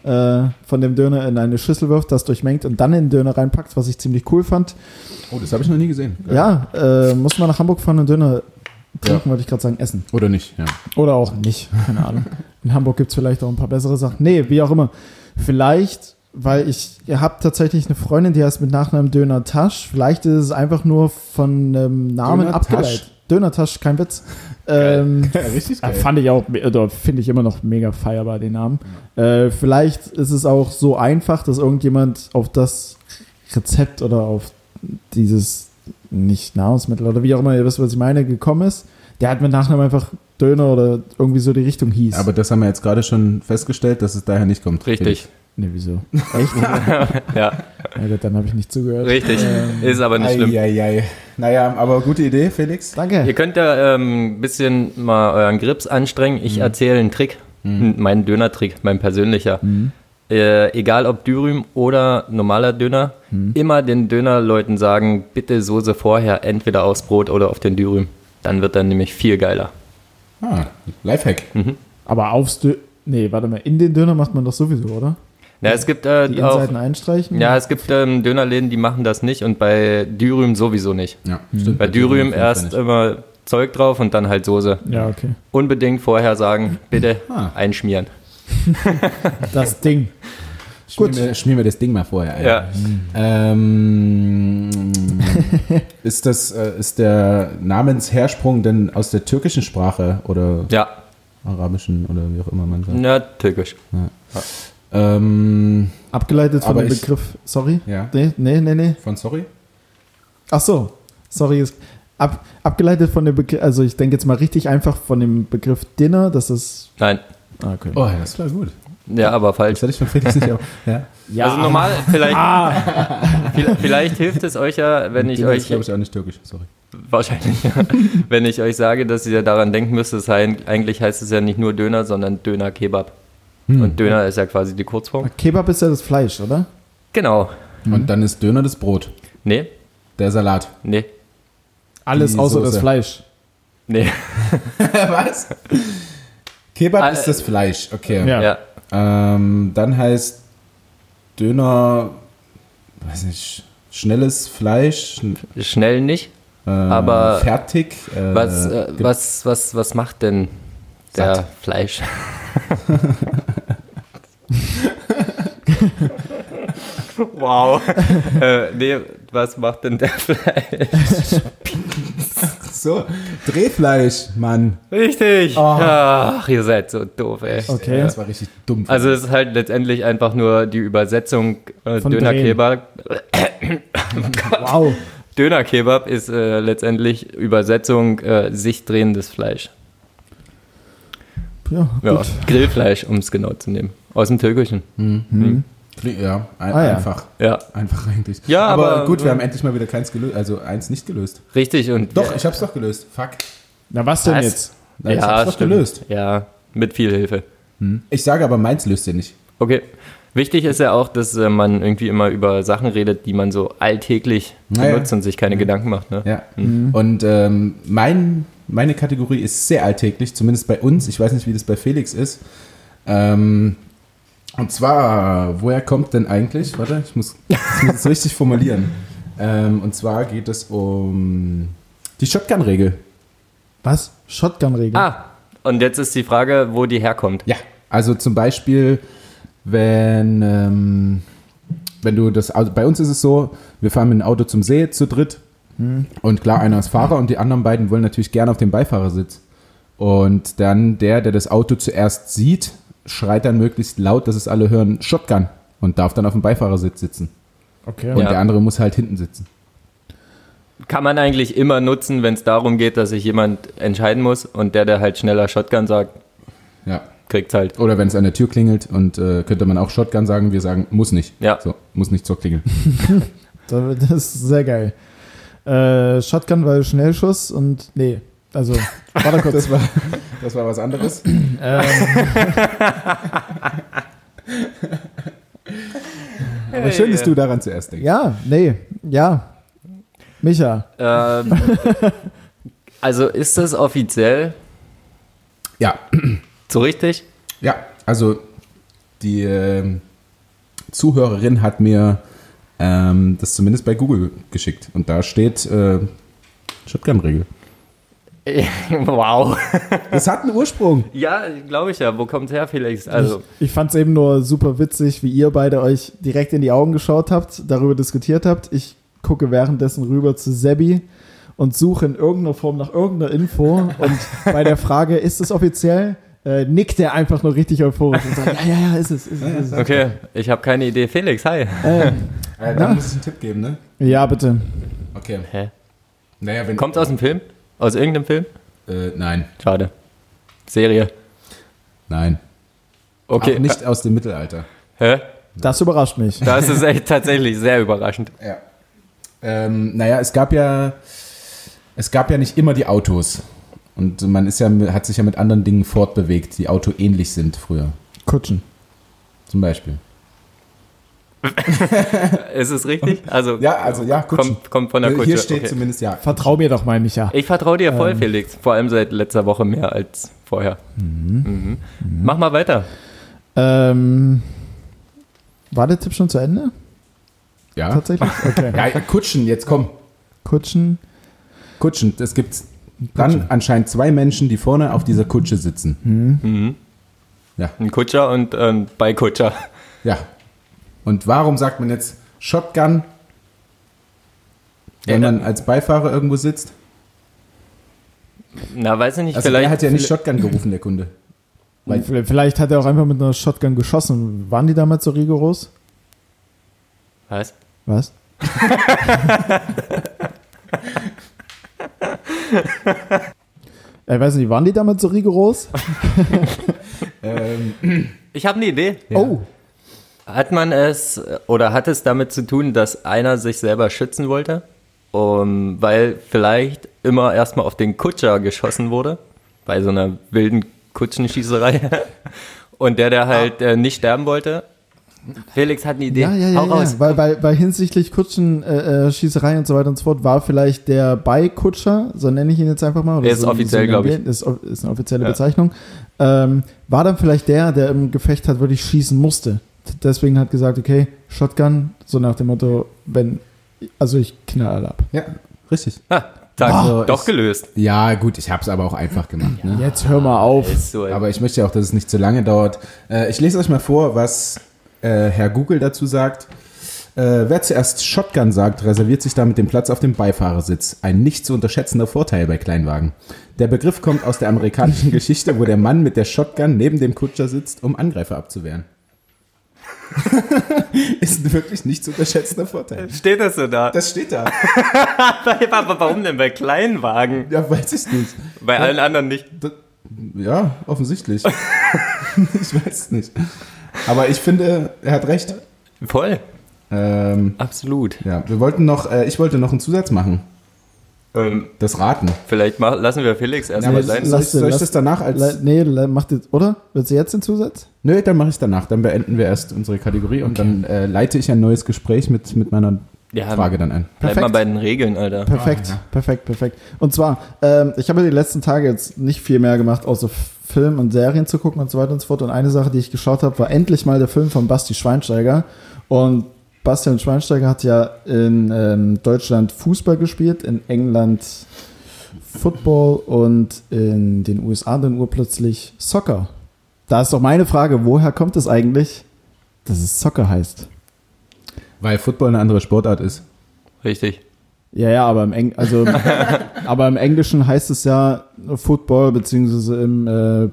äh, von dem Döner in eine Schüssel wirft, das durchmengt und dann in den Döner reinpackt, was ich ziemlich cool fand. Oh, das habe ich noch nie gesehen. Ja, äh, muss man nach Hamburg fahren und Döner trinken, wollte ich gerade sagen, essen. Oder nicht, ja. Oder auch nicht, keine Ahnung. In Hamburg gibt es vielleicht auch ein paar bessere Sachen. Nee, wie auch immer. Vielleicht, weil ich, ihr habt tatsächlich eine Freundin, die heißt mit Nachnamen Döner Tasch. Vielleicht ist es einfach nur von ähm, Namen Döner abgeleitet. Döner Tasch, kein Witz. Ähm, [laughs] Richtig äh, fand ich auch, oder finde ich immer noch mega feierbar, den Namen. Äh, vielleicht ist es auch so einfach, dass irgendjemand auf das Rezept oder auf dieses, nicht Nahrungsmittel oder wie auch immer, ihr wisst, was ich meine, gekommen ist. Der hat mit Nachnamen einfach Döner oder irgendwie so die Richtung hieß. Aber das haben wir jetzt gerade schon festgestellt, dass es daher nicht kommt. Richtig. Nee, wieso? Echt? [laughs] Ja, ja, gut, dann habe ich nicht zugehört. richtig. Ist aber nicht schlimm. Eieiei. Naja, aber gute Idee, Felix. Danke. Ihr könnt ja ähm, ein bisschen mal euren Grips anstrengen. Ich erzähle einen Trick, meinen Döner-Trick, mein persönlicher. Äh, egal ob Dürüm oder normaler Döner, immer den Dönerleuten sagen, bitte Soße vorher entweder aufs Brot oder auf den Dürüm. Dann wird er nämlich viel geiler. Ah, Lifehack. Aber aufs Döner. Nee, warte mal, in den Döner macht man das sowieso, oder? Ja, es gibt äh, Die auch, einstreichen? ja, es gibt ähm, Dönerläden, die machen das nicht und bei Dürüm sowieso nicht. Ja, stimmt. Bei Dürüm erst immer Zeug drauf und dann halt Soße. Ja, okay. Unbedingt vorher sagen, bitte Ah. einschmieren. [laughs] Das Ding. Schmier mir, schmier mir das Ding mal vorher ein. Ja. Ähm, [laughs] ist das, äh, ist der Namenshersprung denn aus der türkischen Sprache oder Ja, arabischen oder wie auch immer man sagt? na, türkisch. Ähm, Abgeleitet von dem ich- Begriff. Sorry? ja. Nee, nee, nee, nee. Von sorry? Ach so. Sorry. Ist ab, abgeleitet von dem Begriff. Also, ich denke jetzt mal richtig einfach von dem Begriff Dinner. Das ist. Nein, Ah, okay. Oh, ja, das war gut. ja, aber Das falsch. hätte ich von Felix nicht auch. Ja. Ja, Also normal, vielleicht, [laughs] vielleicht, vielleicht hilft es euch ja, wenn ich Dinner ist, euch, glaube ich, auch nicht türkisch. Sorry. wahrscheinlich, wenn ich euch sage, dass ihr daran denken müsst, das heißt, eigentlich heißt es ja nicht nur Döner, sondern Döner-Kebab. Hm. Und Döner ist ja quasi die Kurzform. Kebab ist ja das Fleisch, oder? Genau. Und dann ist Döner das Brot. Nee, Der Salat. nee, Alles Die außer Soße. das Fleisch. nee. [laughs] Was? Kebab Ah, ist das Fleisch, okay. Ja. Ja. Ähm, dann heißt Döner, weiß nicht, schnelles Fleisch, äh, Schnell nicht. Aber fertig. Äh, Was, äh, gibt- was, was, was macht denn der Satt. Fleisch? Wow. äh, nee, was macht denn der Fleisch? So, Drehfleisch, Mann. Richtig. Ach, ihr seid so doof, ey. Okay. Das war richtig dumm. Also es ist halt letztendlich einfach nur die Übersetzung äh, Döner-Kebab. [coughs] Wow. Döner-Kebab ist äh, letztendlich Übersetzung äh, sich drehendes Fleisch. Ja, Ja, gut. Grillfleisch, um es genau zu nehmen. Aus dem Türkischen. ja, ein, Ah, ja. einfach. Ja, Einfach eigentlich. Ja, aber, aber- gut, wir haben endlich mal wieder keins gelöst, also eins nicht gelöst. richtig. Und Doch, ich hab's doch gelöst. Fuck. Na, was denn Was? jetzt? Na, ich ja, hab's doch gelöst. Ja, mit viel Hilfe. Ich sage aber, meins löst ihr nicht. Okay. Wichtig ist ja auch, dass äh, man irgendwie immer über Sachen redet, die man so alltäglich Naja. benutzt und sich keine Gedanken macht. Ne? Ja. Und ähm, mein, meine Kategorie ist sehr alltäglich, zumindest bei uns. Ich weiß nicht, wie das bei Felix ist. Ähm, und zwar, woher kommt denn eigentlich? Warte, ich muss, ich muss es richtig formulieren. Ähm, und zwar geht es um die Shotgun-Regel. Was? Shotgun-Regel. Ah, und jetzt ist die Frage, wo die herkommt. Ja, also zum Beispiel, wenn, ähm, wenn du das Auto, bei uns ist es so, wir fahren mit dem Auto zum See zu dritt und klar, einer ist Fahrer und die anderen beiden wollen natürlich gerne auf dem Beifahrersitz. Und dann der, der das Auto zuerst sieht, schreit dann möglichst laut, dass es alle hören, Shotgun und darf dann auf dem Beifahrersitz sitzen. Okay. Und Ja. der andere muss halt hinten sitzen. kann man eigentlich immer nutzen, wenn es darum geht, dass sich jemand entscheiden muss und der, der halt schneller Shotgun sagt, Ja. kriegt's halt. Oder wenn es an der Tür klingelt und äh, könnte man auch Shotgun sagen, wir sagen, muss nicht. Ja. So, muss nicht zur Klingel. [laughs] Das ist sehr geil. Äh, Shotgun war Schnellschuss und nee, also [laughs] warte kurz. Das war, das war was anderes. ähm, [laughs] Aber schön, dass du daran zuerst denkst. ja, nee, ja. Micha, Ähm, [laughs] also ist das offiziell Ja, so richtig? ja. Also die ähm, Zuhörerin hat mir ähm, das zumindest bei Google geschickt. Und da steht äh, Shotgun-Regel. [laughs] wow. Das hat einen Ursprung. [laughs] Ja, glaube ich ja. Wo kommt's her, Felix? Also, ich fand es eben nur super witzig, wie ihr beide euch direkt in die Augen geschaut habt, darüber diskutiert habt. Ich gucke währenddessen rüber zu Sebi und suche in irgendeiner Form nach irgendeiner Info. Und [laughs] bei der Frage, ist es offiziell, äh, nickt er einfach nur richtig euphorisch und sagt, ja, ja, ja, ist es, ist es. Ist es. okay, ich habe keine Idee. Felix, hi. Äh, Äh, da muss ich einen Tipp geben, ne? ja, bitte. Okay. Hä? Naja, wenn. Kommt aus dem Film? Aus irgendeinem Film? Äh, nein, Schade. Serie. nein. Okay. Auch nicht aus dem Mittelalter. Hä? Das überrascht mich. Das ist echt tatsächlich sehr überraschend. Ja. Ähm, naja, es gab ja, es gab ja nicht immer die Autos. Und man ist ja, hat sich ja mit anderen Dingen fortbewegt, die autoähnlich sind früher. Kutschen. Zum Beispiel. [laughs] Ist es richtig? Also, Ja, also ja, Kutschen. kommt, kommt von der Kutsche. Hier steht okay. zumindest ja. Vertrau mir doch mal, Micha. Ich vertraue dir Ähm. voll, Felix. Vor allem seit letzter Woche mehr als vorher. Mhm. Mach mal weiter. Ähm, war der Tipp schon zu Ende? Ja. Tatsächlich? Okay. [laughs] ja, Kutschen, jetzt komm. Kutschen. Kutschen. Es gibt dann anscheinend zwei Menschen, die vorne auf dieser Kutsche sitzen. Mhm. Ja. Ein Kutscher und ein Beikutscher. Ja. Und warum sagt man jetzt Shotgun, wenn Ja, man als Beifahrer irgendwo sitzt? Na, weiß ich nicht, Also vielleicht. er hat ja nicht Shotgun gerufen, der Kunde. Weil- Vielleicht hat er auch einfach mit einer Shotgun geschossen. Waren die damals so rigoros? Was? Was? [laughs] ich weiß nicht, waren die damals so rigoros? [laughs] Ähm, Ich habe eine Idee. Ja. Oh, Hat man es oder hat es damit zu tun, dass einer sich selber schützen wollte? Um, weil vielleicht immer erstmal auf den Kutscher geschossen wurde, bei so einer wilden Kutschenschießerei. [laughs] Und der, der halt äh, nicht sterben wollte. Felix hat eine Idee. ja, ja, ja, Hau ja. raus. Weil, weil, weil hinsichtlich Kutschen, äh, äh, und so weiter und so fort, war vielleicht der Beikutscher, so nenne ich ihn jetzt einfach mal. oder Er ist so, offiziell, so glaub ich. Ist, ist eine offizielle Ja. Bezeichnung. Ähm, war dann vielleicht der, der im Gefecht hat wirklich schießen musste. Deswegen hat gesagt, okay, Shotgun, so nach dem Motto, wenn, also ich knall alle ab. ja, richtig. Ah, Tag, Also doch ist- gelöst. Ja, gut, ich habe es aber auch einfach gemacht. Ne? Jetzt hör mal auf. So, Aber ich möchte ja auch, dass es nicht zu lange dauert. Äh, ich lese euch mal vor, was äh, Herr Google dazu sagt. Äh, wer zuerst Shotgun sagt, reserviert sich damit den Platz auf dem Beifahrersitz. Ein nicht zu unterschätzender Vorteil bei Kleinwagen. Der Begriff kommt aus der amerikanischen [laughs] Geschichte, wo der Mann mit der Shotgun neben dem Kutscher sitzt, um Angreifer abzuwehren. [laughs] Ist ein wirklich nicht zu unterschätzender Vorteil. Steht das so da? Das steht da. [laughs] Aber warum denn bei Kleinwagen? Ja, weiß ich nicht. Bei allen anderen nicht. Ja, offensichtlich. [laughs] ich weiß es nicht. Aber ich finde, er hat recht. Voll. Ähm, Absolut. ja, wir wollten noch, äh, ich wollte noch einen Zusatz machen. Ähm, Das Raten. vielleicht mach, lassen wir Felix erstmal sein. soll ich, soll ich lass- das danach als. Le- Nee, macht jetzt, oder? Willst du jetzt den Zusatz? Nö, dann mache ich es danach. Dann beenden wir erst unsere Kategorie und dann äh, leite ich ein neues Gespräch mit, mit meiner Ja, Frage dann ein. Bleib Perfekt. mal bei den Regeln, Alter. Perfekt, Ah, ja. perfekt, perfekt. Und zwar, ähm, ich habe die letzten Tage jetzt nicht viel mehr gemacht, außer Film und Serien zu gucken und so weiter und so fort. Und eine Sache, die ich geschaut habe, war endlich mal der Film von Basti Schweinsteiger. Und Bastian Schweinsteiger hat ja in ähm, Deutschland Fußball gespielt, in England Football und in den USA dann urplötzlich Soccer. Da ist doch meine Frage, woher kommt es eigentlich, dass es Soccer heißt? Weil Football eine andere Sportart ist. Richtig. Ja, ja, aber im, Eng also, [laughs] aber im Englischen heißt es ja Football, beziehungsweise im, äh,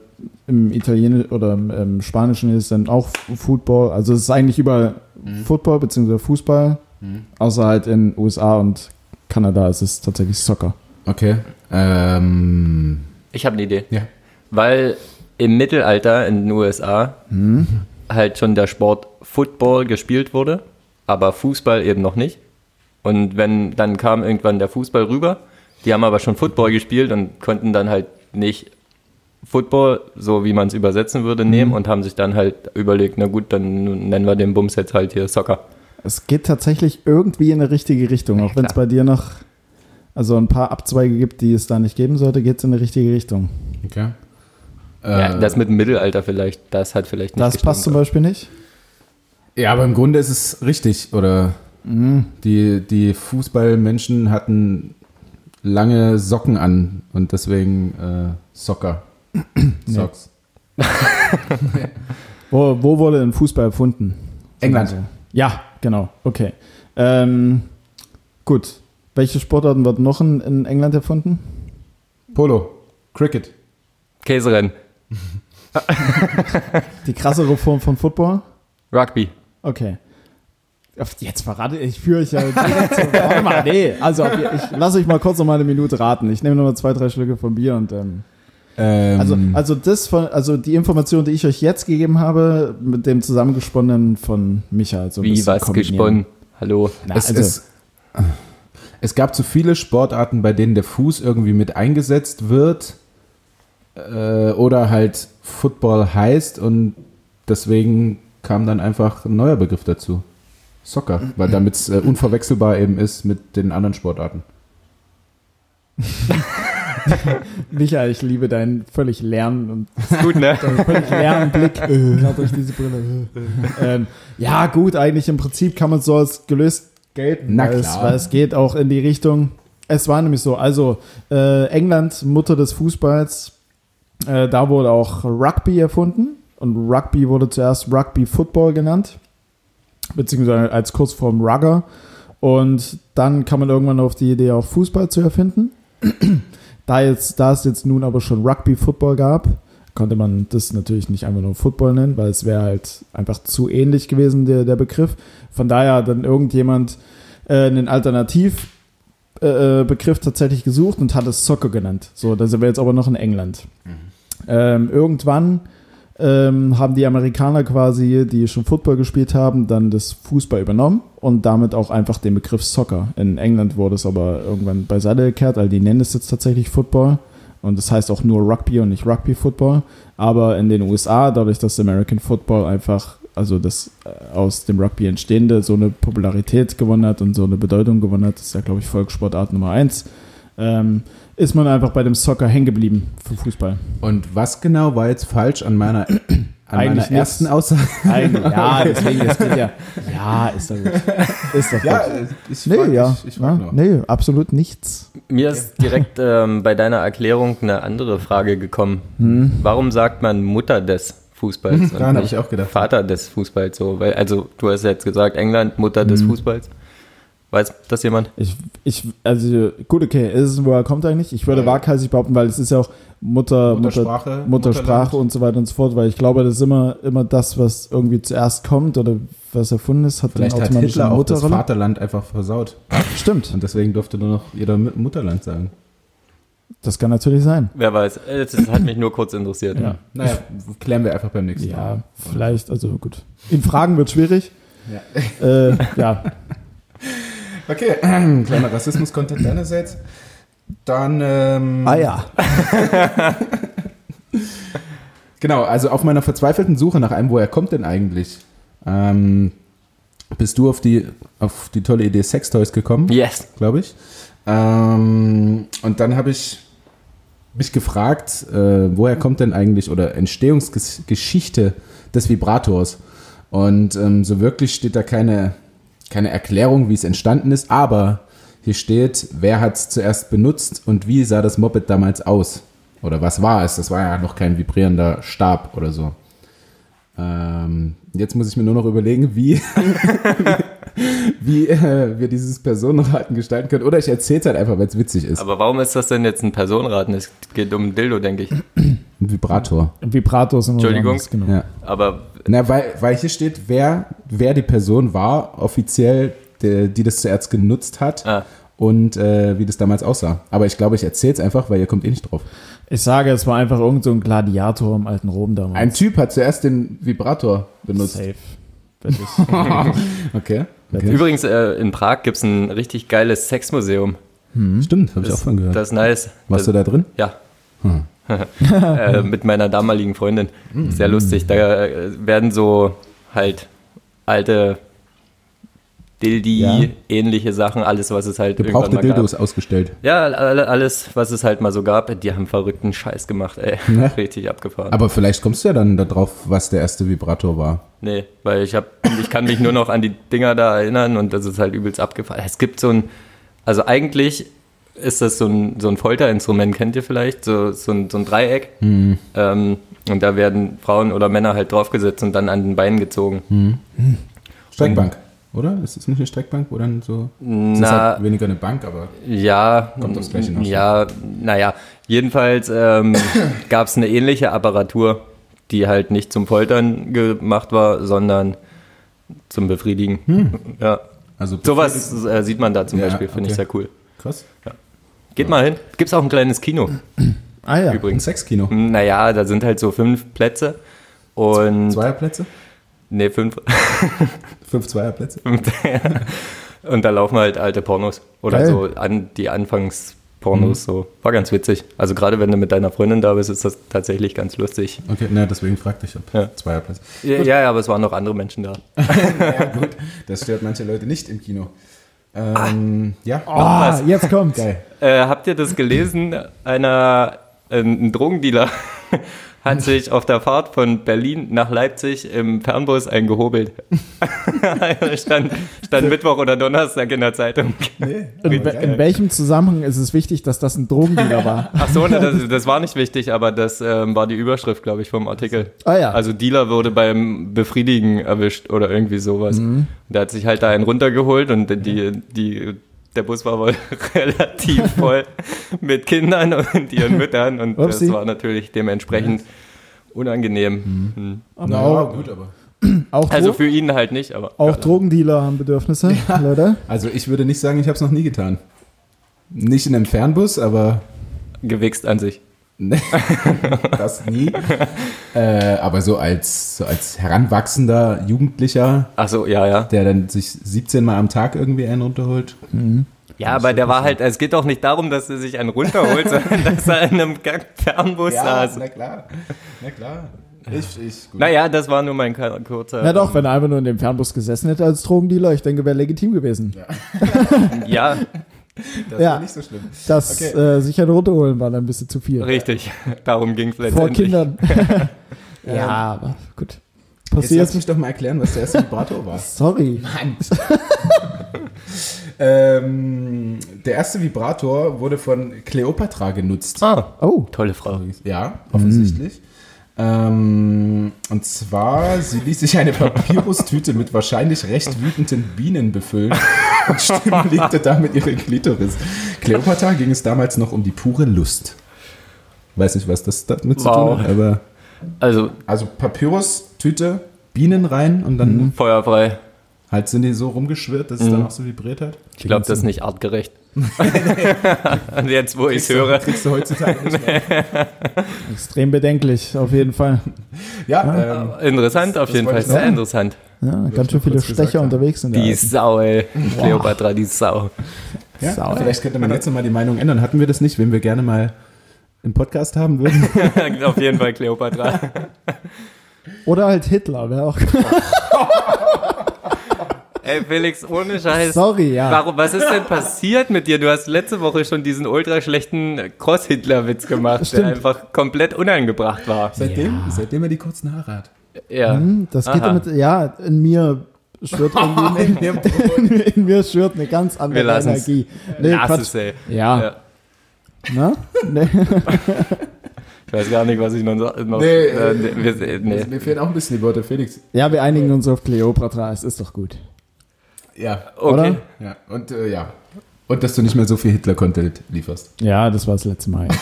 im Italienischen oder im, im Spanischen ist dann auch Football. Also es ist eigentlich über Football, beziehungsweise Fußball, außer halt in USA und Kanada ist es tatsächlich Soccer. Okay. Ähm, Ich habe eine Idee. ja. Weil im Mittelalter in den USA halt schon der Sport Football gespielt wurde, aber Fußball eben noch nicht. Und wenn dann kam irgendwann der Fußball rüber, die haben aber schon Football gespielt und konnten dann halt nicht Football, so wie man es übersetzen würde, nehmen und haben sich dann halt überlegt, na gut, dann nennen wir den Bums jetzt halt hier Soccer. Es geht tatsächlich irgendwie in eine richtige Richtung, auch wenn es bei dir noch also ein paar Abzweige gibt, die es da nicht geben sollte, geht es in eine richtige Richtung. Okay. Ja, Äh, das mit dem Mittelalter vielleicht, das hat vielleicht nicht Das passt zum. Beispiel nicht. Ja, aber im Grunde ist es richtig, oder? Die, die Fußballmenschen hatten lange Socken an und deswegen äh, Soccer. Socks. [laughs] Wo, wo wurde denn Fußball erfunden? England. Ja, genau. Okay. Ähm, gut. Welche Sportarten wurden noch in, in England erfunden? Polo. Cricket. Käserennen, Die krassere Form von Football? Rugby. Okay. Jetzt verrate ich, führe ich ja direkt zum- Warte mal, nee. Also, ich lasse euch mal kurz noch mal eine Minute raten. Ich nehme noch mal zwei, drei Schlücke von Bier und ähm, Ähm, also, also das von, also die Information, die ich euch jetzt gegeben habe, mit dem zusammengesponnenen von Micha. Also ein Wie was gesponnen? Hallo. Na, es, also, es, es gab zu viele Sportarten, bei denen der Fuß irgendwie mit eingesetzt wird äh, oder halt Football heißt und deswegen kam dann einfach ein neuer Begriff dazu. Soccer, weil damit es äh, unverwechselbar eben ist mit den anderen Sportarten. [laughs] [laughs] Micha, ich liebe deinen völlig leeren und Ist gut, ne? völlig leeren Blick [laughs] gerade durch diese Brille. [laughs] ähm, ja, gut, eigentlich im Prinzip kann man es so als gelöst gelten. Na weil Es, klar. weil es geht auch in die Richtung. Es war nämlich so, also äh, England, Mutter des Fußballs, äh, da wurde auch Rugby erfunden. Und Rugby wurde zuerst Rugby Football genannt, beziehungsweise als Kurzform Rugger. Und dann kam man irgendwann auf die Idee, auch Fußball zu erfinden. Da, jetzt, da es jetzt nun aber schon Rugby-Football gab, konnte man das natürlich nicht einfach nur Football nennen, weil es wäre halt einfach zu ähnlich gewesen, der, der Begriff. Von daher hat dann irgendjemand äh, einen Alternativbegriff äh, Begriff tatsächlich gesucht und hat es Soccer genannt. So, da sind wir jetzt aber noch in England. Ähm, irgendwann ähm, haben die Amerikaner quasi, die schon Football gespielt haben, dann das Fußball übernommen und damit auch einfach den Begriff Soccer. In England wurde es aber irgendwann beiseite gekehrt, also die nennen es jetzt tatsächlich Football und das heißt auch nur Rugby und nicht Rugby Football. Aber in den USA, dadurch, dass American Football einfach, also das äh, aus dem Rugby entstehende, so eine Popularität gewonnen hat und so eine Bedeutung gewonnen hat, ist ja, glaube ich, Volkssportart Nummer eins, ähm, ist man einfach bei dem Soccer hängen geblieben für Fußball. Und was genau war jetzt falsch an meiner, an Eigentlich meiner ersten. Aussage? Eigentlich, ja, [laughs] deswegen, das geht ja. Ja, ist doch gut. Ist doch gut. ich nee, ja. Ich, ich ja frag nee, absolut nichts. Mir ist direkt ähm, bei deiner Erklärung eine andere Frage gekommen. Hm. Warum sagt man Mutter des Fußballs und Daran hab nicht ich auch gedacht. Vater des Fußballs? So, weil, also du hast jetzt gesagt England, Mutter des Hm. Fußballs. Weiß das jemand? Ich, ich, also, gut, okay, ist es, woher kommt eigentlich? Ich würde waghalsig behaupten, weil es ist ja auch Mutter, Muttersprache, Mutter, Muttersprache und so weiter und so fort, weil ich glaube, das ist immer, immer das, was irgendwie zuerst kommt oder was erfunden ist, hat Vielleicht dann hat automatisch Hitler eine auch das. Vaterland einfach versaut. Stimmt, Und deswegen durfte nur noch jeder Mu- Mutterland sagen. das kann natürlich sein. Wer weiß. Das hat mich nur kurz interessiert. Ja. Naja, klären wir einfach beim nächsten Ja, Mal. vielleicht, also gut. In Fragen wird schwierig. Ja. Äh, ja, [laughs] Okay, [clears throat] kleiner Rassismus-Content deinerseits. Dann, ähm, ah ja. [laughs] genau, also auf meiner verzweifelten Suche nach einem, woher kommt denn eigentlich, ähm, bist du auf die, auf die tolle Idee Sextoys gekommen, Yes. glaube ich. Ähm, und dann habe ich mich gefragt, äh, woher kommt denn eigentlich oder Entstehungsgeschichte des Vibrators? Und ähm, so wirklich steht da keine, keine Erklärung, wie es entstanden ist, aber hier steht, wer hat es zuerst benutzt und wie sah das Moped damals aus? Oder was war es? Das war ja noch kein vibrierender Stab oder so. Ähm, jetzt muss ich mir nur noch überlegen, wie, [laughs] wie äh, wir dieses Personenraten gestalten können. Oder ich erzähle es halt einfach, weil es witzig ist. Aber warum ist das denn jetzt ein Personenraten? Es geht um ein Dildo, denke ich. Ein Vibrator. Ein Vibrator ist Entschuldigung. Genau. Ja. Aber Na, weil, weil hier steht, wer, wer die Person war, offiziell, der, die das zuerst genutzt hat. Ah. und äh, wie das damals aussah. Aber ich glaube, ich erzähle es einfach, weil ihr kommt eh nicht drauf. Ich sage, es war einfach irgend so ein Gladiator im alten Rom damals. Ein Typ hat zuerst den Vibrator benutzt. Safe. [laughs] Okay. okay. Übrigens, äh, in Prag gibt es ein richtig geiles Sexmuseum. Stimmt, habe ich auch von gehört. Das ist nice. Warst du das, da drin? Ja. Hm. [laughs] äh, mit meiner damaligen Freundin. Sehr lustig. Da äh, werden so halt alte Dildi-ähnliche Sachen, alles, was es halt Gebrauchte irgendwann mal Dildos gab. ausgestellt. Ja, alle- alles, was es halt mal so gab. Die haben verrückten Scheiß gemacht, ey. Ja. [laughs] Richtig abgefahren. Aber vielleicht kommst du ja dann darauf, was der erste Vibrator war. Nee, weil ich hab, ich kann mich nur noch an die Dinger da erinnern und das ist halt übelst abgefahren. Es gibt so ein, also eigentlich ist das so ein, so ein Folterinstrument, kennt ihr vielleicht? So, so, ein, so ein Dreieck. Ähm, und da werden Frauen oder Männer halt draufgesetzt und dann an den Beinen gezogen. Streckbank, oder? Ist es nicht eine Streckbank, wo dann so. Es ist Na, halt weniger eine Bank, aber. ja, Kommt aufs Gleiche hinaus. ja, naja, jedenfalls ähm, [coughs] gab es eine ähnliche Apparatur, die halt nicht zum Foltern gemacht war, sondern zum Befriedigen. Hm. Ja. Also Sowas äh, sieht man da zum Ja, Beispiel, finde ich okay. sehr cool. Krass. Geht mal hin. Gibt's auch ein kleines Kino ah ja. Ein übrigens. Sexkino. Naja, da sind halt so fünf Plätze. Und. Zweierplätze? Nee, fünf. [laughs] Fünf Zweierplätze? und da laufen halt alte Pornos. Oder Geil. so an die Anfangspornos. So. War ganz witzig. Also gerade wenn du mit deiner Freundin da bist, ist das tatsächlich ganz lustig. Okay, na, deswegen fragte ich, ob Ja. Zweierplätze. Ja, ja, aber es waren noch andere Menschen da. [laughs] ja, gut. Das stört manche Leute nicht im Kino. Ähm, ja. Ah, jetzt kommt's. Geil. Äh, habt ihr das gelesen? Einer, ein, ein Drogendealer hat [laughs] sich auf der Fahrt von Berlin nach Leipzig im Fernbus eingehobelt. [laughs] stand, stand Mittwoch oder Donnerstag in der Zeitung. Nee. In, in welchem Zusammenhang ist es wichtig, dass das ein Drogendealer war? Ach so, ne, das, das war nicht wichtig, aber das ähm, war die Überschrift, glaube ich, vom Artikel. Ah ja. Also Dealer wurde beim Befriedigen erwischt oder irgendwie sowas. Der hat sich halt da einen runtergeholt und die, die, der Bus war wohl [laughs] relativ [laughs] voll mit Kindern und ihren [laughs] Müttern und Upsi. das war natürlich dementsprechend unangenehm. Mhm. Aber Na, auch, gut, aber. [clears throat] auch, Also für ihn halt nicht, aber auch Drogendealer haben Bedürfnisse, Leute. Also ich würde nicht sagen, ich habe es noch nie getan. Nicht in einem Fernbus, aber gewichst an sich. Nee, [laughs] das nie. äh, aber so als, so als heranwachsender Jugendlicher, Ach so, ja, ja. der dann sich 17 Mal am Tag irgendwie einen runterholt. Ja, aber der war halt, es geht doch nicht darum, dass er sich einen runterholt, [laughs] sondern dass er in einem Fernbus saß. na klar. Na klar. Ich, ich, gut. Naja, das war nur mein kurzer. Na doch, wenn er einfach nur in dem Fernbus gesessen hätte als Drogendealer, ich denke, wäre legitim gewesen. Ja, [laughs] [laughs] das ja. war nicht so schlimm. Das Okay. äh, sich einen runterholen war dann ein bisschen zu viel. richtig. [laughs] Darum ging es Vor letztendlich. Kindern. [laughs] ja, aber gut. Jetzt lass Passiert. mich doch mal erklären, was der erste Vibrator war. Sorry. ähm, der erste Vibrator wurde von Cleopatra genutzt. Ah, Oh, tolle Frau. Ja, offensichtlich. Ähm, und zwar, sie ließ sich eine Papyrustüte mit wahrscheinlich recht wütenden Bienen befüllen [laughs] und stimulierte damit ihre Klitoris. Cleopatra ging es damals noch um die pure Lust. Weiß nicht, was das damit zu Wow. tun hat, aber Also also Papyrustüte, Bienen rein und dann feuerfrei. halt sind die so rumgeschwirrt, dass es dann auch so vibriert hat. Ich glaube, das ist nicht artgerecht. [laughs] Und jetzt, wo ich es höre. Kriegst du heutzutage nicht mehr. [laughs] extrem bedenklich, auf jeden Fall. Ja, ähm, Interessant, auf das jeden wollte Fall. Sehr sagen. interessant. Ja, ganz schön viele Stecher unterwegs sind. Die Sau, ey. Cleopatra, die Sau. ja, Sau, vielleicht könnte man jetzt nochmal die Meinung ändern. Hatten wir das nicht, wenn wir gerne mal im Podcast haben würden? [laughs] auf jeden Fall Cleopatra. Oder halt Hitler, wäre auch. Ey, Felix, ohne Scheiß. Sorry, ja. Warum, was ist denn passiert mit dir? Du hast letzte Woche schon diesen ultra schlechten Cross-Hitler-Witz gemacht, Stimmt. der einfach komplett unangebracht war. Seitdem, seitdem er die kurzen Haare hat. Ja. Hm, Das geht damit, ja, in mir schwirrt [laughs] irgendwie, in, [laughs] in mir schwirrt eine ganz andere. Energie. Nee, Lass Quatsch. es, ey. Ja, Ja. ne? Nee. [laughs] Ich weiß gar nicht, was ich noch. noch Nee, äh, äh, nee, wir, nee. Mir fehlen auch ein bisschen die Worte, Felix. ja, wir einigen uns auf Cleopatra, es ist doch gut. Ja, Okay. Oder? ja. Und äh, ja. Und dass du nicht mehr so viel Hitler-Content lieferst. Ja, das war das letzte Mal. [laughs]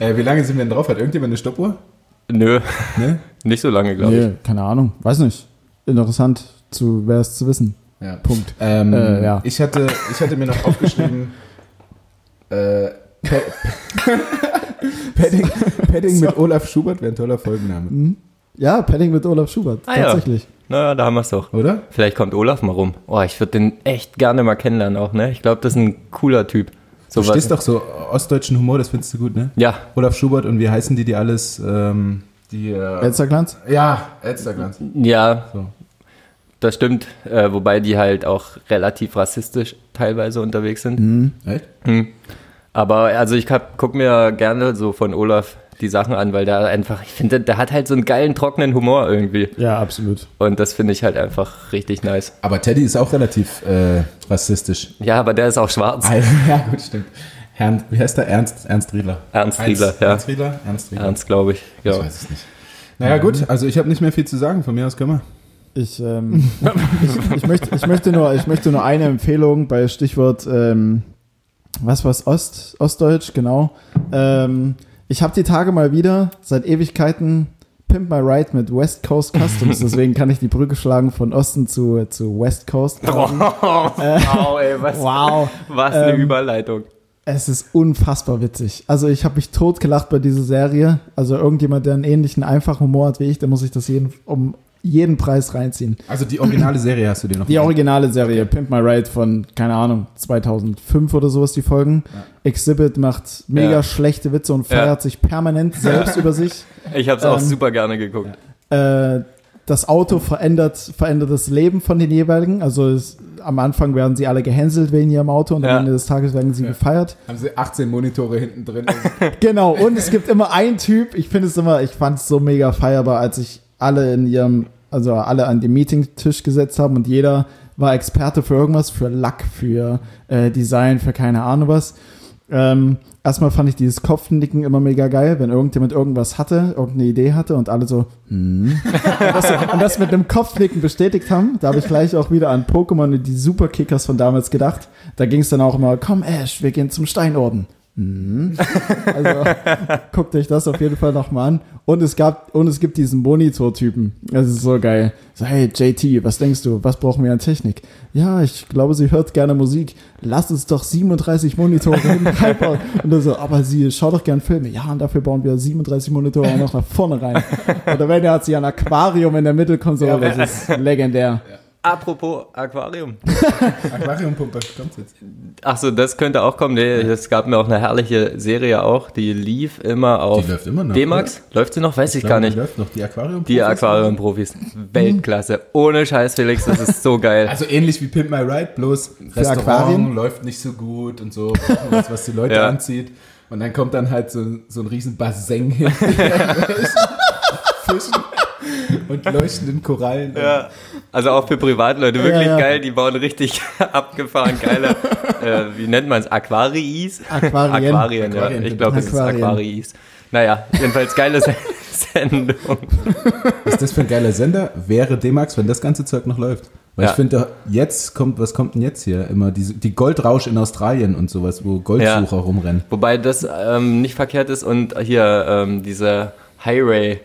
Äh, wie lange sind wir denn drauf? Hat irgendjemand eine Stoppuhr? Nö, Ne? [laughs] nicht so lange, glaube ich. Nee, keine Ahnung, weiß nicht. Interessant zu, wäre es zu wissen. Ja. Punkt. Ähm, Äh, ja. ich, hatte, ich hatte mir noch aufgeschrieben, [laughs] äh, Pa- Padding, Padding mit Olaf Schubert wäre ein toller Folgenname, Ja, Padding mit Olaf Schubert. Ah, ja. tatsächlich. Naja, da haben wir es doch. oder? Vielleicht kommt Olaf mal rum. Oh, ich würde den echt gerne mal kennenlernen auch, ne? Ich glaube, das ist ein cooler Typ. Du So stehst doch so ostdeutschen Humor, das findest du gut, ne? Ja, Olaf Schubert und wie heißen die, die alles, ähm, die, äh, Elsterglanz? ja, Elsterglanz. ja, So. das stimmt. Äh, wobei die halt auch relativ rassistisch teilweise unterwegs sind. Mhm. Echt? Hm. Aber also ich hab, guck mir gerne so von Olaf die Sachen an, weil der einfach, ich finde, der hat halt so einen geilen, trockenen Humor irgendwie. Ja, absolut. Und das finde ich halt einfach richtig nice. Aber Teddy ist auch relativ äh, rassistisch. Ja, aber der ist auch schwarz. [laughs] ja, gut, stimmt. Herrn, wie heißt der? Ernst, Ernst Riedler. Ernst Riedler, Ernst, ja. Ernst Riedler? Ernst Riedler. Ernst, glaube ich. Ich Ja. weiß es nicht. Naja, gut, also ich habe nicht mehr viel zu sagen. Von mir aus können wir. Ich, ähm, [laughs] ich, ich, möchte, ich, möchte nur, ich möchte nur eine Empfehlung bei Stichwort, ähm, was war's, Ost, Ostdeutsch, genau. Ähm, ich habe die Tage mal wieder, seit Ewigkeiten, Pimp My Ride mit West Coast Customs, [laughs] deswegen kann ich die Brücke schlagen von Osten zu, zu West Coast. wow, ey, [laughs] was, Wow. was eine Ähm, Überleitung. Es ist unfassbar witzig. Also ich habe mich totgelacht bei dieser Serie. Also irgendjemand, der einen ähnlichen einfachen Humor hat wie ich, der muss sich das jeden, um jeden Preis reinziehen. Also die originale Serie hast du dir noch Die mal- originale Serie, Pimp My Ride von, keine Ahnung, 2005 oder sowas, die Folgen. Exhibit macht mega Ja. schlechte Witze und Ja. feiert sich permanent [laughs] selbst über sich. Ich habe es auch ähm, super gerne geguckt. Äh, das Auto verändert, verändert das Leben von den jeweiligen. Also es, am Anfang werden sie alle gehänselt wegen ihrem Auto und Ja. am Ende des Tages werden sie gefeiert. Haben sie 18 Monitore hinten drin. [laughs] Genau, und es gibt immer einen Typ, ich finde es immer, ich fand es so mega feierbar, als sich alle in ihrem, also alle an den Meetingtisch gesetzt haben und jeder war Experte für irgendwas, für Lack, für äh, Design, für keine Ahnung was. Ähm, erstmal fand ich dieses Kopfnicken immer mega geil, wenn irgendjemand irgendwas hatte, irgendeine Idee hatte und alle so, hm. und, das, und das mit einem Kopfnicken bestätigt haben, da habe ich gleich auch wieder an Pokémon und die Superkickers von damals gedacht. Da ging es dann auch immer, komm Ash, wir gehen zum Steinorden. Hm. Also guckt euch das auf jeden Fall nochmal an. Und es gab, und es gibt diesen Monitor-Typen. Das ist so geil. So, hey JT, was denkst du? Was brauchen wir an Technik? Ja, ich glaube, sie hört gerne Musik. Lass uns doch 37 Monitore hinten reinbauen. Und er so, aber sie schaut doch gern Filme. Ja, und dafür bauen wir 37 Monitore auch noch nach vorne rein. Und am Ende hat sie ein Aquarium in der Mittelkonsole. Das ist legendär. Apropos Aquarium. [laughs] Aquariumpumpe, kommt jetzt. Achso, das könnte auch kommen. Nee, es gab mir auch eine herrliche Serie auch, die lief immer auf Die läuft immer noch, D-Max. Läuft sie noch? Weiß ich gar nicht. Die läuft noch, die Aquarium. Die Aquarium-Profis. [laughs] Weltklasse. Ohne Scheiß, Felix, das ist so geil. Also ähnlich wie Pimp My Ride, bloß Restaurant Aquarien? läuft nicht so gut und so, was, was die Leute [laughs] Ja. anzieht. Und dann kommt dann halt so, so ein riesen Bassin hin. Fischen [laughs] und leuchtenden Korallen. Ja. Also auch für Privatleute wirklich Ja, ja. geil. Die bauen richtig [laughs] abgefahren geile, äh, wie nennt man es? Aquariis? Aquarien. Aquarien, ja. Aquarien. Ich glaube, es ist Aquarien. Aquariis. Naja, jedenfalls geile Se- [laughs] Sendung. Was ist das für ein geiler Sender? Wäre D-Max, wenn das ganze Zeug noch läuft. Weil Ja. ich finde, jetzt kommt, was kommt denn jetzt hier? Immer diese, die Goldrausch in Australien und sowas, wo Goldsucher rumrennen. Wobei das ähm, nicht verkehrt ist und hier ähm, diese Highway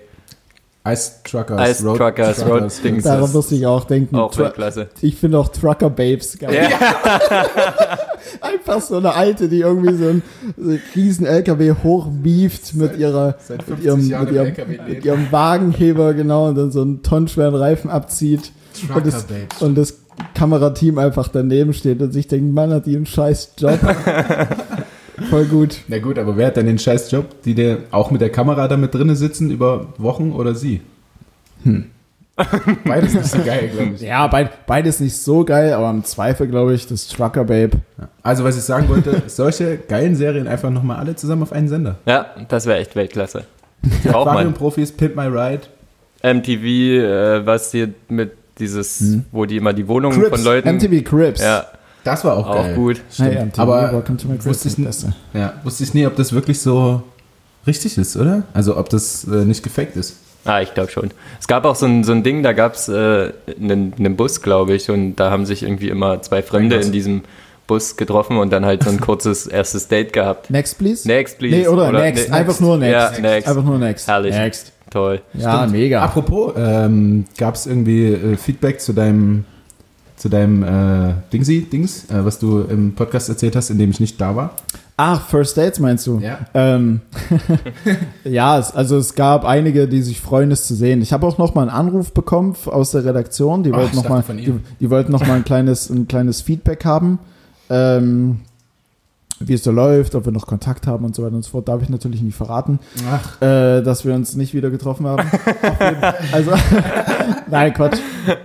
Ice Truckers, Ice Truckers, Road Dings. Daran musste ich auch denken. auch Tru- Weltklasse. Ich finde auch Trucker Babes geil. [laughs] Einfach so eine alte, die irgendwie so einen so einen riesen LKW hochbieft mit ihrer mit 50 ihrem, mit, ihrem, mit ihrem Wagenheber genau und dann so einen tonnenschweren Reifen abzieht und Trucker das, Babes. und das Kamerateam einfach daneben steht und sich denkt, Mann, hat die einen scheiß Job. [laughs] Voll gut. Na gut, aber wer hat denn den scheiß Job, die der auch mit der Kamera da mit drinne sitzen über Wochen oder sie? Hm. Beides nicht so geil, glaube ich. [laughs] Ja, beid, beides nicht so geil, aber im Zweifel glaube ich, das Trucker Babe. Also, was ich sagen wollte, solche geilen Serien einfach nochmal alle zusammen auf einen Sender. Ja, das wäre echt Weltklasse. Aquarium-Profis, Pimp My Ride. MTV, äh, was hier mit dieses, wo die immer die Wohnungen von Leuten. MTV Crips. Ja, Das war auch, auch geil. gut. Stimmt. MTV, aber Welcome to my wusste ich, Beste. ja, wusste ich nie, ob das wirklich so richtig ist, oder? Also, ob das äh, nicht gefaked ist. Ah, ich glaube schon. Es gab auch so ein, so ein Ding, da gab es äh, einen, einen Bus, glaube ich, und da haben sich irgendwie immer zwei Fremde in diesem Bus getroffen und dann halt so ein [laughs] kurzes erstes Date gehabt. Next, please? Next, please. Nee, oder, next. ne- Einfach nur next. Ja, next. Einfach nur next. Herrlich. Next. Toll. Ja, mega. Apropos, ähm, gab es irgendwie äh, Feedback zu deinem zu deinem äh, Dingsy-Dings, äh, was du im Podcast erzählt hast, in dem ich nicht da war. Ach, First Dates meinst du? Ja. Ähm, [laughs] ja, es, also es gab einige, die sich freuen, es zu sehen. Ich habe auch noch mal einen Anruf bekommen aus der Redaktion. Die Ach, wollten noch mal, die, die wollten noch mal ein kleines, ein kleines Feedback haben, ähm, wie es so läuft, ob wir noch Kontakt haben und so weiter und so fort. Darf ich natürlich nicht verraten, äh, dass wir uns nicht wieder getroffen haben. [laughs] Also, [laughs] nein, Quatsch.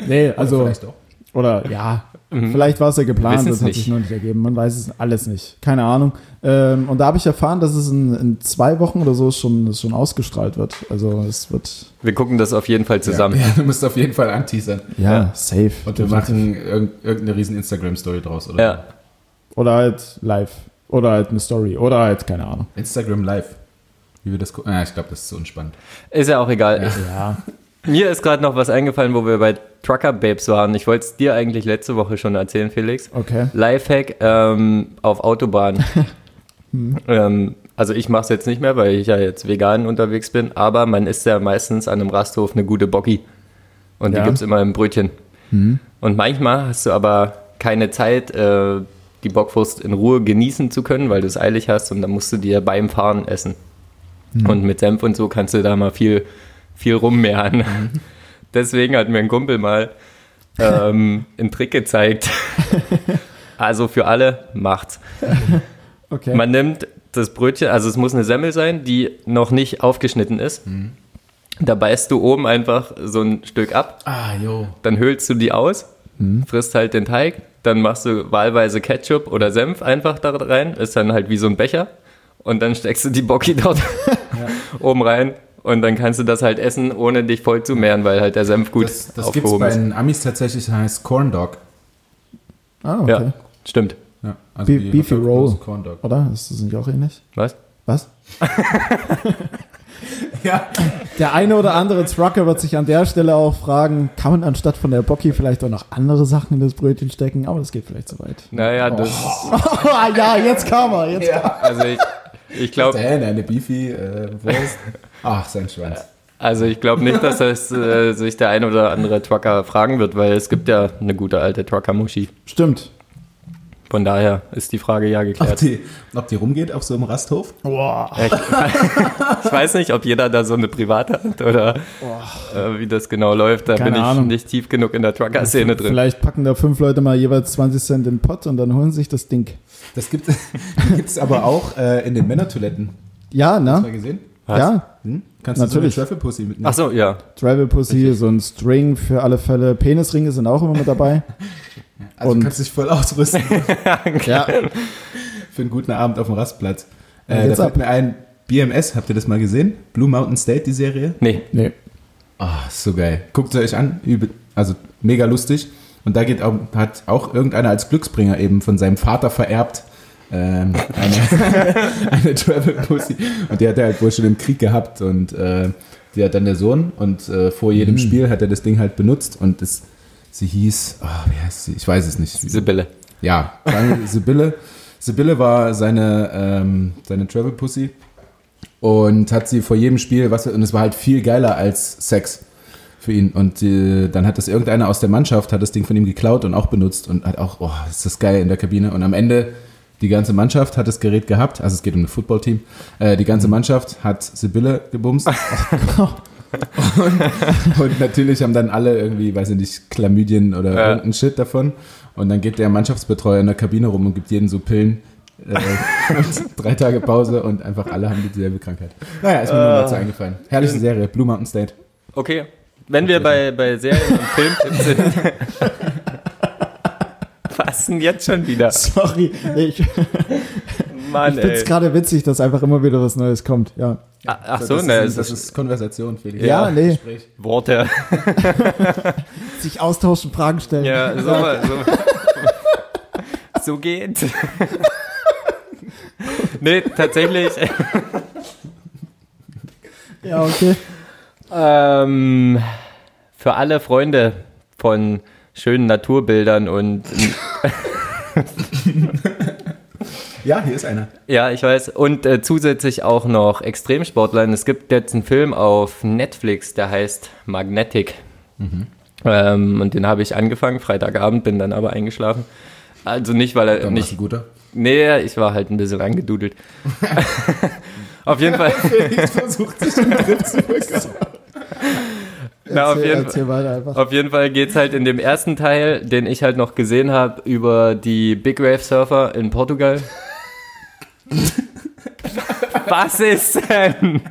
Nee, also vielleicht auch. Oder ja, Mhm. vielleicht war es ja geplant, das hat nicht. sich nur nicht ergeben. Man weiß es alles nicht. Keine Ahnung. Ähm, und da habe ich erfahren, dass es in, in zwei Wochen oder so schon, schon ausgestrahlt wird. Also es wird Wir gucken das auf jeden Fall zusammen. Ja, du musst auf jeden Fall anteasern. ja, Ja. safe. Und wir machen irgend, irgendeine riesen Instagram-Story draus, oder? Ja. Oder halt live. Oder halt eine Story. Oder halt, keine Ahnung. Instagram Live. Wie wir das gucken. Ah, ich glaube, das ist so unspannend. Ist ja auch egal. Ja. [laughs] Mir ist gerade noch was eingefallen, wo wir bei Trucker Babes waren. Ich wollte es dir eigentlich letzte Woche schon erzählen, Felix. Okay. Lifehack ähm, auf Autobahn. [laughs] ähm, also ich mache es jetzt nicht mehr, weil ich ja jetzt vegan unterwegs bin, aber man isst ja meistens an einem Rasthof eine gute Bocki. Und die Ja. gibt es immer im Brötchen. Und manchmal hast du aber keine Zeit, äh, die Bockwurst in Ruhe genießen zu können, weil du es eilig hast und dann musst du dir beim Fahren essen. Und mit Senf und so kannst du da mal viel, viel rummehren. Deswegen hat mir ein Kumpel mal ähm, einen Trick gezeigt. [laughs] Also für alle, macht's. Okay. Man nimmt das Brötchen, also es muss eine Semmel sein, die noch nicht aufgeschnitten ist. Da beißt du oben einfach so ein Stück ab, Ah, jo. dann höhlst du die aus, frisst halt den Teig, dann machst du wahlweise Ketchup oder Senf einfach da rein, ist dann halt wie so ein Becher und dann steckst du die Bocki dort [laughs] oben rein und dann kannst du das halt essen, ohne dich voll zu mehren, weil halt der Senf gut Das, das gibt es aufgehoben bei ist. den Amis tatsächlich, heißt Corn Dog. ah, okay. Ja, stimmt. Ja, also Be- die Beefy Roll. plus Corn Dog. Oder? Ist das nicht auch ähnlich? Was? Was? [laughs] Ja. Der eine oder andere Trucker wird sich an der Stelle auch fragen, kann man anstatt von der Bocki vielleicht auch noch andere Sachen in das Brötchen stecken? Aber das geht vielleicht zu weit. Naja, das, [laughs] ja, jetzt kam er. Jetzt ja. also ich, ich glaube, eine Beefy äh, Wurst. [laughs] Ach, sein Schwanz. Also ich glaube nicht, dass das, äh, sich der ein oder andere Trucker fragen wird, weil es gibt ja eine gute alte Trucker-Muschi. Stimmt. Von daher ist die Frage ja Ob geklärt. die, ob die rumgeht auf so einem Rasthof? Boah. Ich, ich weiß nicht, ob jeder da so eine private hat oder äh, wie das genau läuft. Da Keine bin ich Ahnung. nicht tief genug in der Trucker-Szene drin. Vielleicht packen da fünf Leute mal jeweils 20 Cent in den Pott und dann holen sich das Ding. Das gibt es [laughs] aber auch äh, in den Männertoiletten. Ja, Hast du mal ne? gesehen? Was? Ja. Hm? Kannst Natürlich. du so eine Travel Pussy mitnehmen? Ach so, ja. Travel Pussy, so ein String für alle Fälle. Penisringe sind auch immer mit dabei. [laughs] Also und- du kannst dich voll ausrüsten [laughs] ja. für einen guten Abend auf dem Rastplatz. Ja, Äh, da jetzt fällt ab. mir ein, BMS, habt ihr das mal gesehen? Blue Mountain State, die Serie? Nee. Nee. Ah, so geil. Guckt es euch an, übel- also mega lustig. Und da geht auch, hat auch irgendeiner als Glücksbringer eben von seinem Vater vererbt ähm, eine, [laughs] eine Travel Pussy. Und die hat er halt wohl schon im Krieg gehabt und äh, die hat dann der Sohn und äh, vor jedem Spiel hat er das Ding halt benutzt und das, sie hieß, ah, wie heißt sie? Ich weiß es nicht. Sibylle. Ja, Sibylle. Sibylle war seine, ähm, seine Travel Pussy und hat sie vor jedem Spiel, was und es war halt viel geiler als Sex für ihn. Und äh, dann hat das irgendeiner aus der Mannschaft, hat das Ding von ihm geklaut und auch benutzt und hat auch, oh, ist das geil in der Kabine. Und am Ende, die ganze Mannschaft hat das Gerät gehabt, also es geht um ein Footballteam, äh, die ganze Mannschaft hat Sibylle gebumst. und, [laughs] und natürlich haben dann alle irgendwie, weiß ich nicht, Chlamydien oder Ja. irgendein Shit davon. Und dann geht der Mannschaftsbetreuer in der Kabine rum und gibt jedem so Pillen. Äh, [laughs] drei Tage Pause und einfach alle haben dieselbe Krankheit. Naja, ist mir nur dazu eingefallen. Herrliche Serie, Blue Mountain State. Okay. Wenn wir bei, bei Serien und Filmtipps sind. [laughs] Was denn jetzt schon wieder? Sorry. Ich, ich Mann, finde es gerade witzig, dass einfach immer wieder was Neues kommt. Ja. Ah, Ach so, das, ne, ist, das ist Konversation, Felix. Ja, nee. Gespräch. Worte. [laughs] Sich austauschen, Fragen stellen. Ja, so, so, so geht's. [laughs] nee, tatsächlich. Ja, okay. Ähm, für alle Freunde von schönen Naturbildern und [laughs] Ja, hier ist einer. ja, ich weiß. Und äh, zusätzlich auch noch Extremsportlern. Es gibt jetzt einen Film auf Netflix, der heißt Magnetic. Ähm, und den habe ich angefangen, Freitagabend, bin dann aber eingeschlafen. Also nicht, weil er Dann warst nicht. du guter. Nee, ich war halt ein bisschen angedudelt. [laughs] auf jeden Fall. Felix versucht sich im Griff zu bekommen. [laughs] Na, auf jeden einfach. Auf jeden Fall geht's halt in dem ersten Teil, den ich halt noch gesehen habe, über die Big Wave Surfer in Portugal. [laughs] Was ist denn?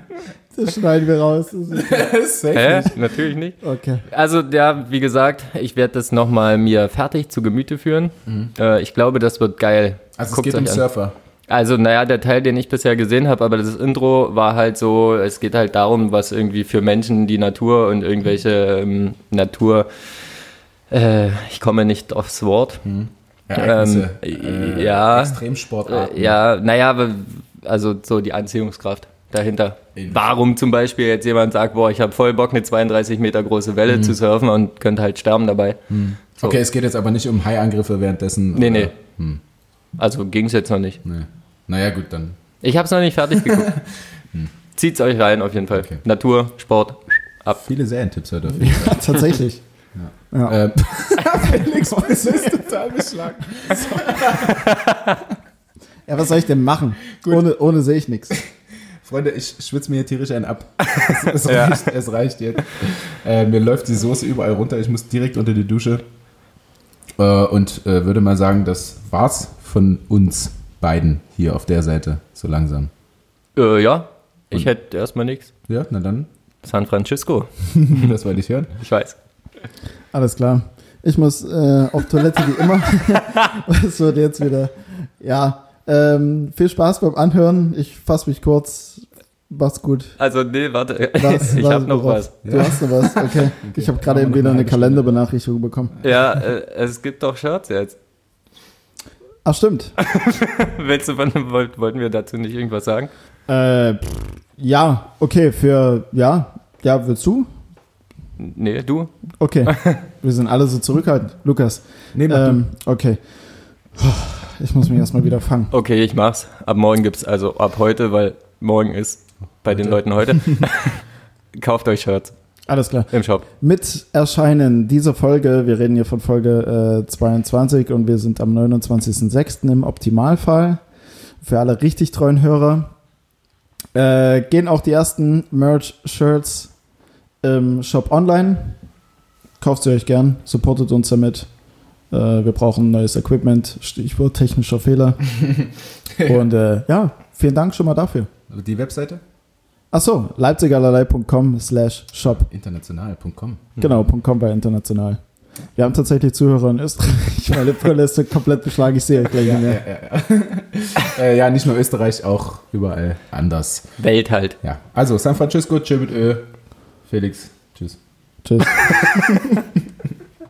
Das schneiden wir raus. Das [laughs] Hä? nicht. Natürlich nicht. okay. Also, ja, wie gesagt, ich werde das nochmal mir fertig zu Gemüte führen. Äh, ich glaube, das wird geil. Also es Guckt's geht um an. Surfer. Also, naja, der Teil, den ich bisher gesehen habe, aber das Intro war halt so, es geht halt darum, was irgendwie für Menschen die Natur und irgendwelche ähm, Natur, äh, ich komme nicht aufs Wort. Ereignisse. Ähm, ja. Extremsportarten. Äh, ja, naja, also so die Anziehungskraft dahinter. Ähnlich. Warum zum Beispiel jetzt jemand sagt, boah, ich habe voll Bock, eine 32 Meter große Welle Mhm. zu surfen und könnte halt sterben dabei. So. Okay, es geht jetzt aber nicht um Haiangriffe währenddessen. Nee, oder- nee. Also ging es jetzt noch nicht. nee. Naja, gut, dann. Ich habe es noch nicht fertig geguckt. [laughs] Zieht's euch rein auf jeden Fall. Okay. Natur, Sport. Viele Serientipps heute auf [laughs] jeden Fall. Tatsächlich. Ja. Ähm, [laughs] Felix, das ist total beschlagen. ja, was soll ich denn machen? Ohne, ohne sehe ich nichts. Freunde, ich schwitze mir hier tierisch einen ab. Es, es, Ja. reicht, es reicht jetzt. Äh, mir läuft die Soße überall runter. Ich muss direkt unter die Dusche. Äh, und äh, würde mal sagen, das war's von uns beiden hier auf der Seite. So langsam. Äh, ja, ich Und- hätte erstmal nichts. Ja, na dann. San Francisco, [laughs] Das wollte ich hören. ich weiß. Alles klar. Ich muss äh, auf Toilette wie immer. [laughs] Es wird jetzt wieder. Ja, ähm, viel Spaß beim Anhören. Ich fasse mich kurz. Mach's gut. Also, nee, warte. Was, [laughs] ich was- habe noch was. Du hast noch was? Okay. [laughs] Ich habe gerade eben wieder eine Kalenderbenachrichtigung bekommen. Ja, äh, es gibt doch Shirts jetzt. Ach, stimmt. [laughs] Willst du, wann wollt, wollten wir dazu nicht irgendwas sagen? Äh, pff, ja, okay, für. Ja, ja, willst du? Nee, du? Okay. Wir sind alle so zurückhaltend. Lukas. Nee, mach Ähm, okay. Ich muss mich erstmal wieder fangen. Okay, ich mach's. Ab morgen gibt's, also ab heute, weil morgen ist bei den Leuten heute. [laughs] Kauft euch Shirts Alles klar. im Shop. Mit Erscheinen dieser Folge, wir reden hier von Folge äh, 22 und wir sind am 29.06. im Optimalfall. Für alle richtig treuen Hörer. Äh, gehen auch die ersten Merch-Shirts im Shop online. Kauft sie euch gern, supportet uns damit. Äh, wir brauchen neues Equipment, Stichwort technischer Fehler. [laughs] und äh, ja, vielen Dank schon mal dafür. Die Webseite? Achso, leipzigerlei.com slash shop. International.com. Genau, .com bei international. Wir haben tatsächlich Zuhörer in Österreich. [laughs] Meine Brille ist komplett beschlagen, ich sehe euch gleich Ja, nicht ja, mehr. ja, ja. [laughs] äh, ja, nicht nur Österreich, auch überall anders. Welt halt. Ja, also San Francisco, tschö mit Ö. Felix, tschüss. Tschüss. [laughs]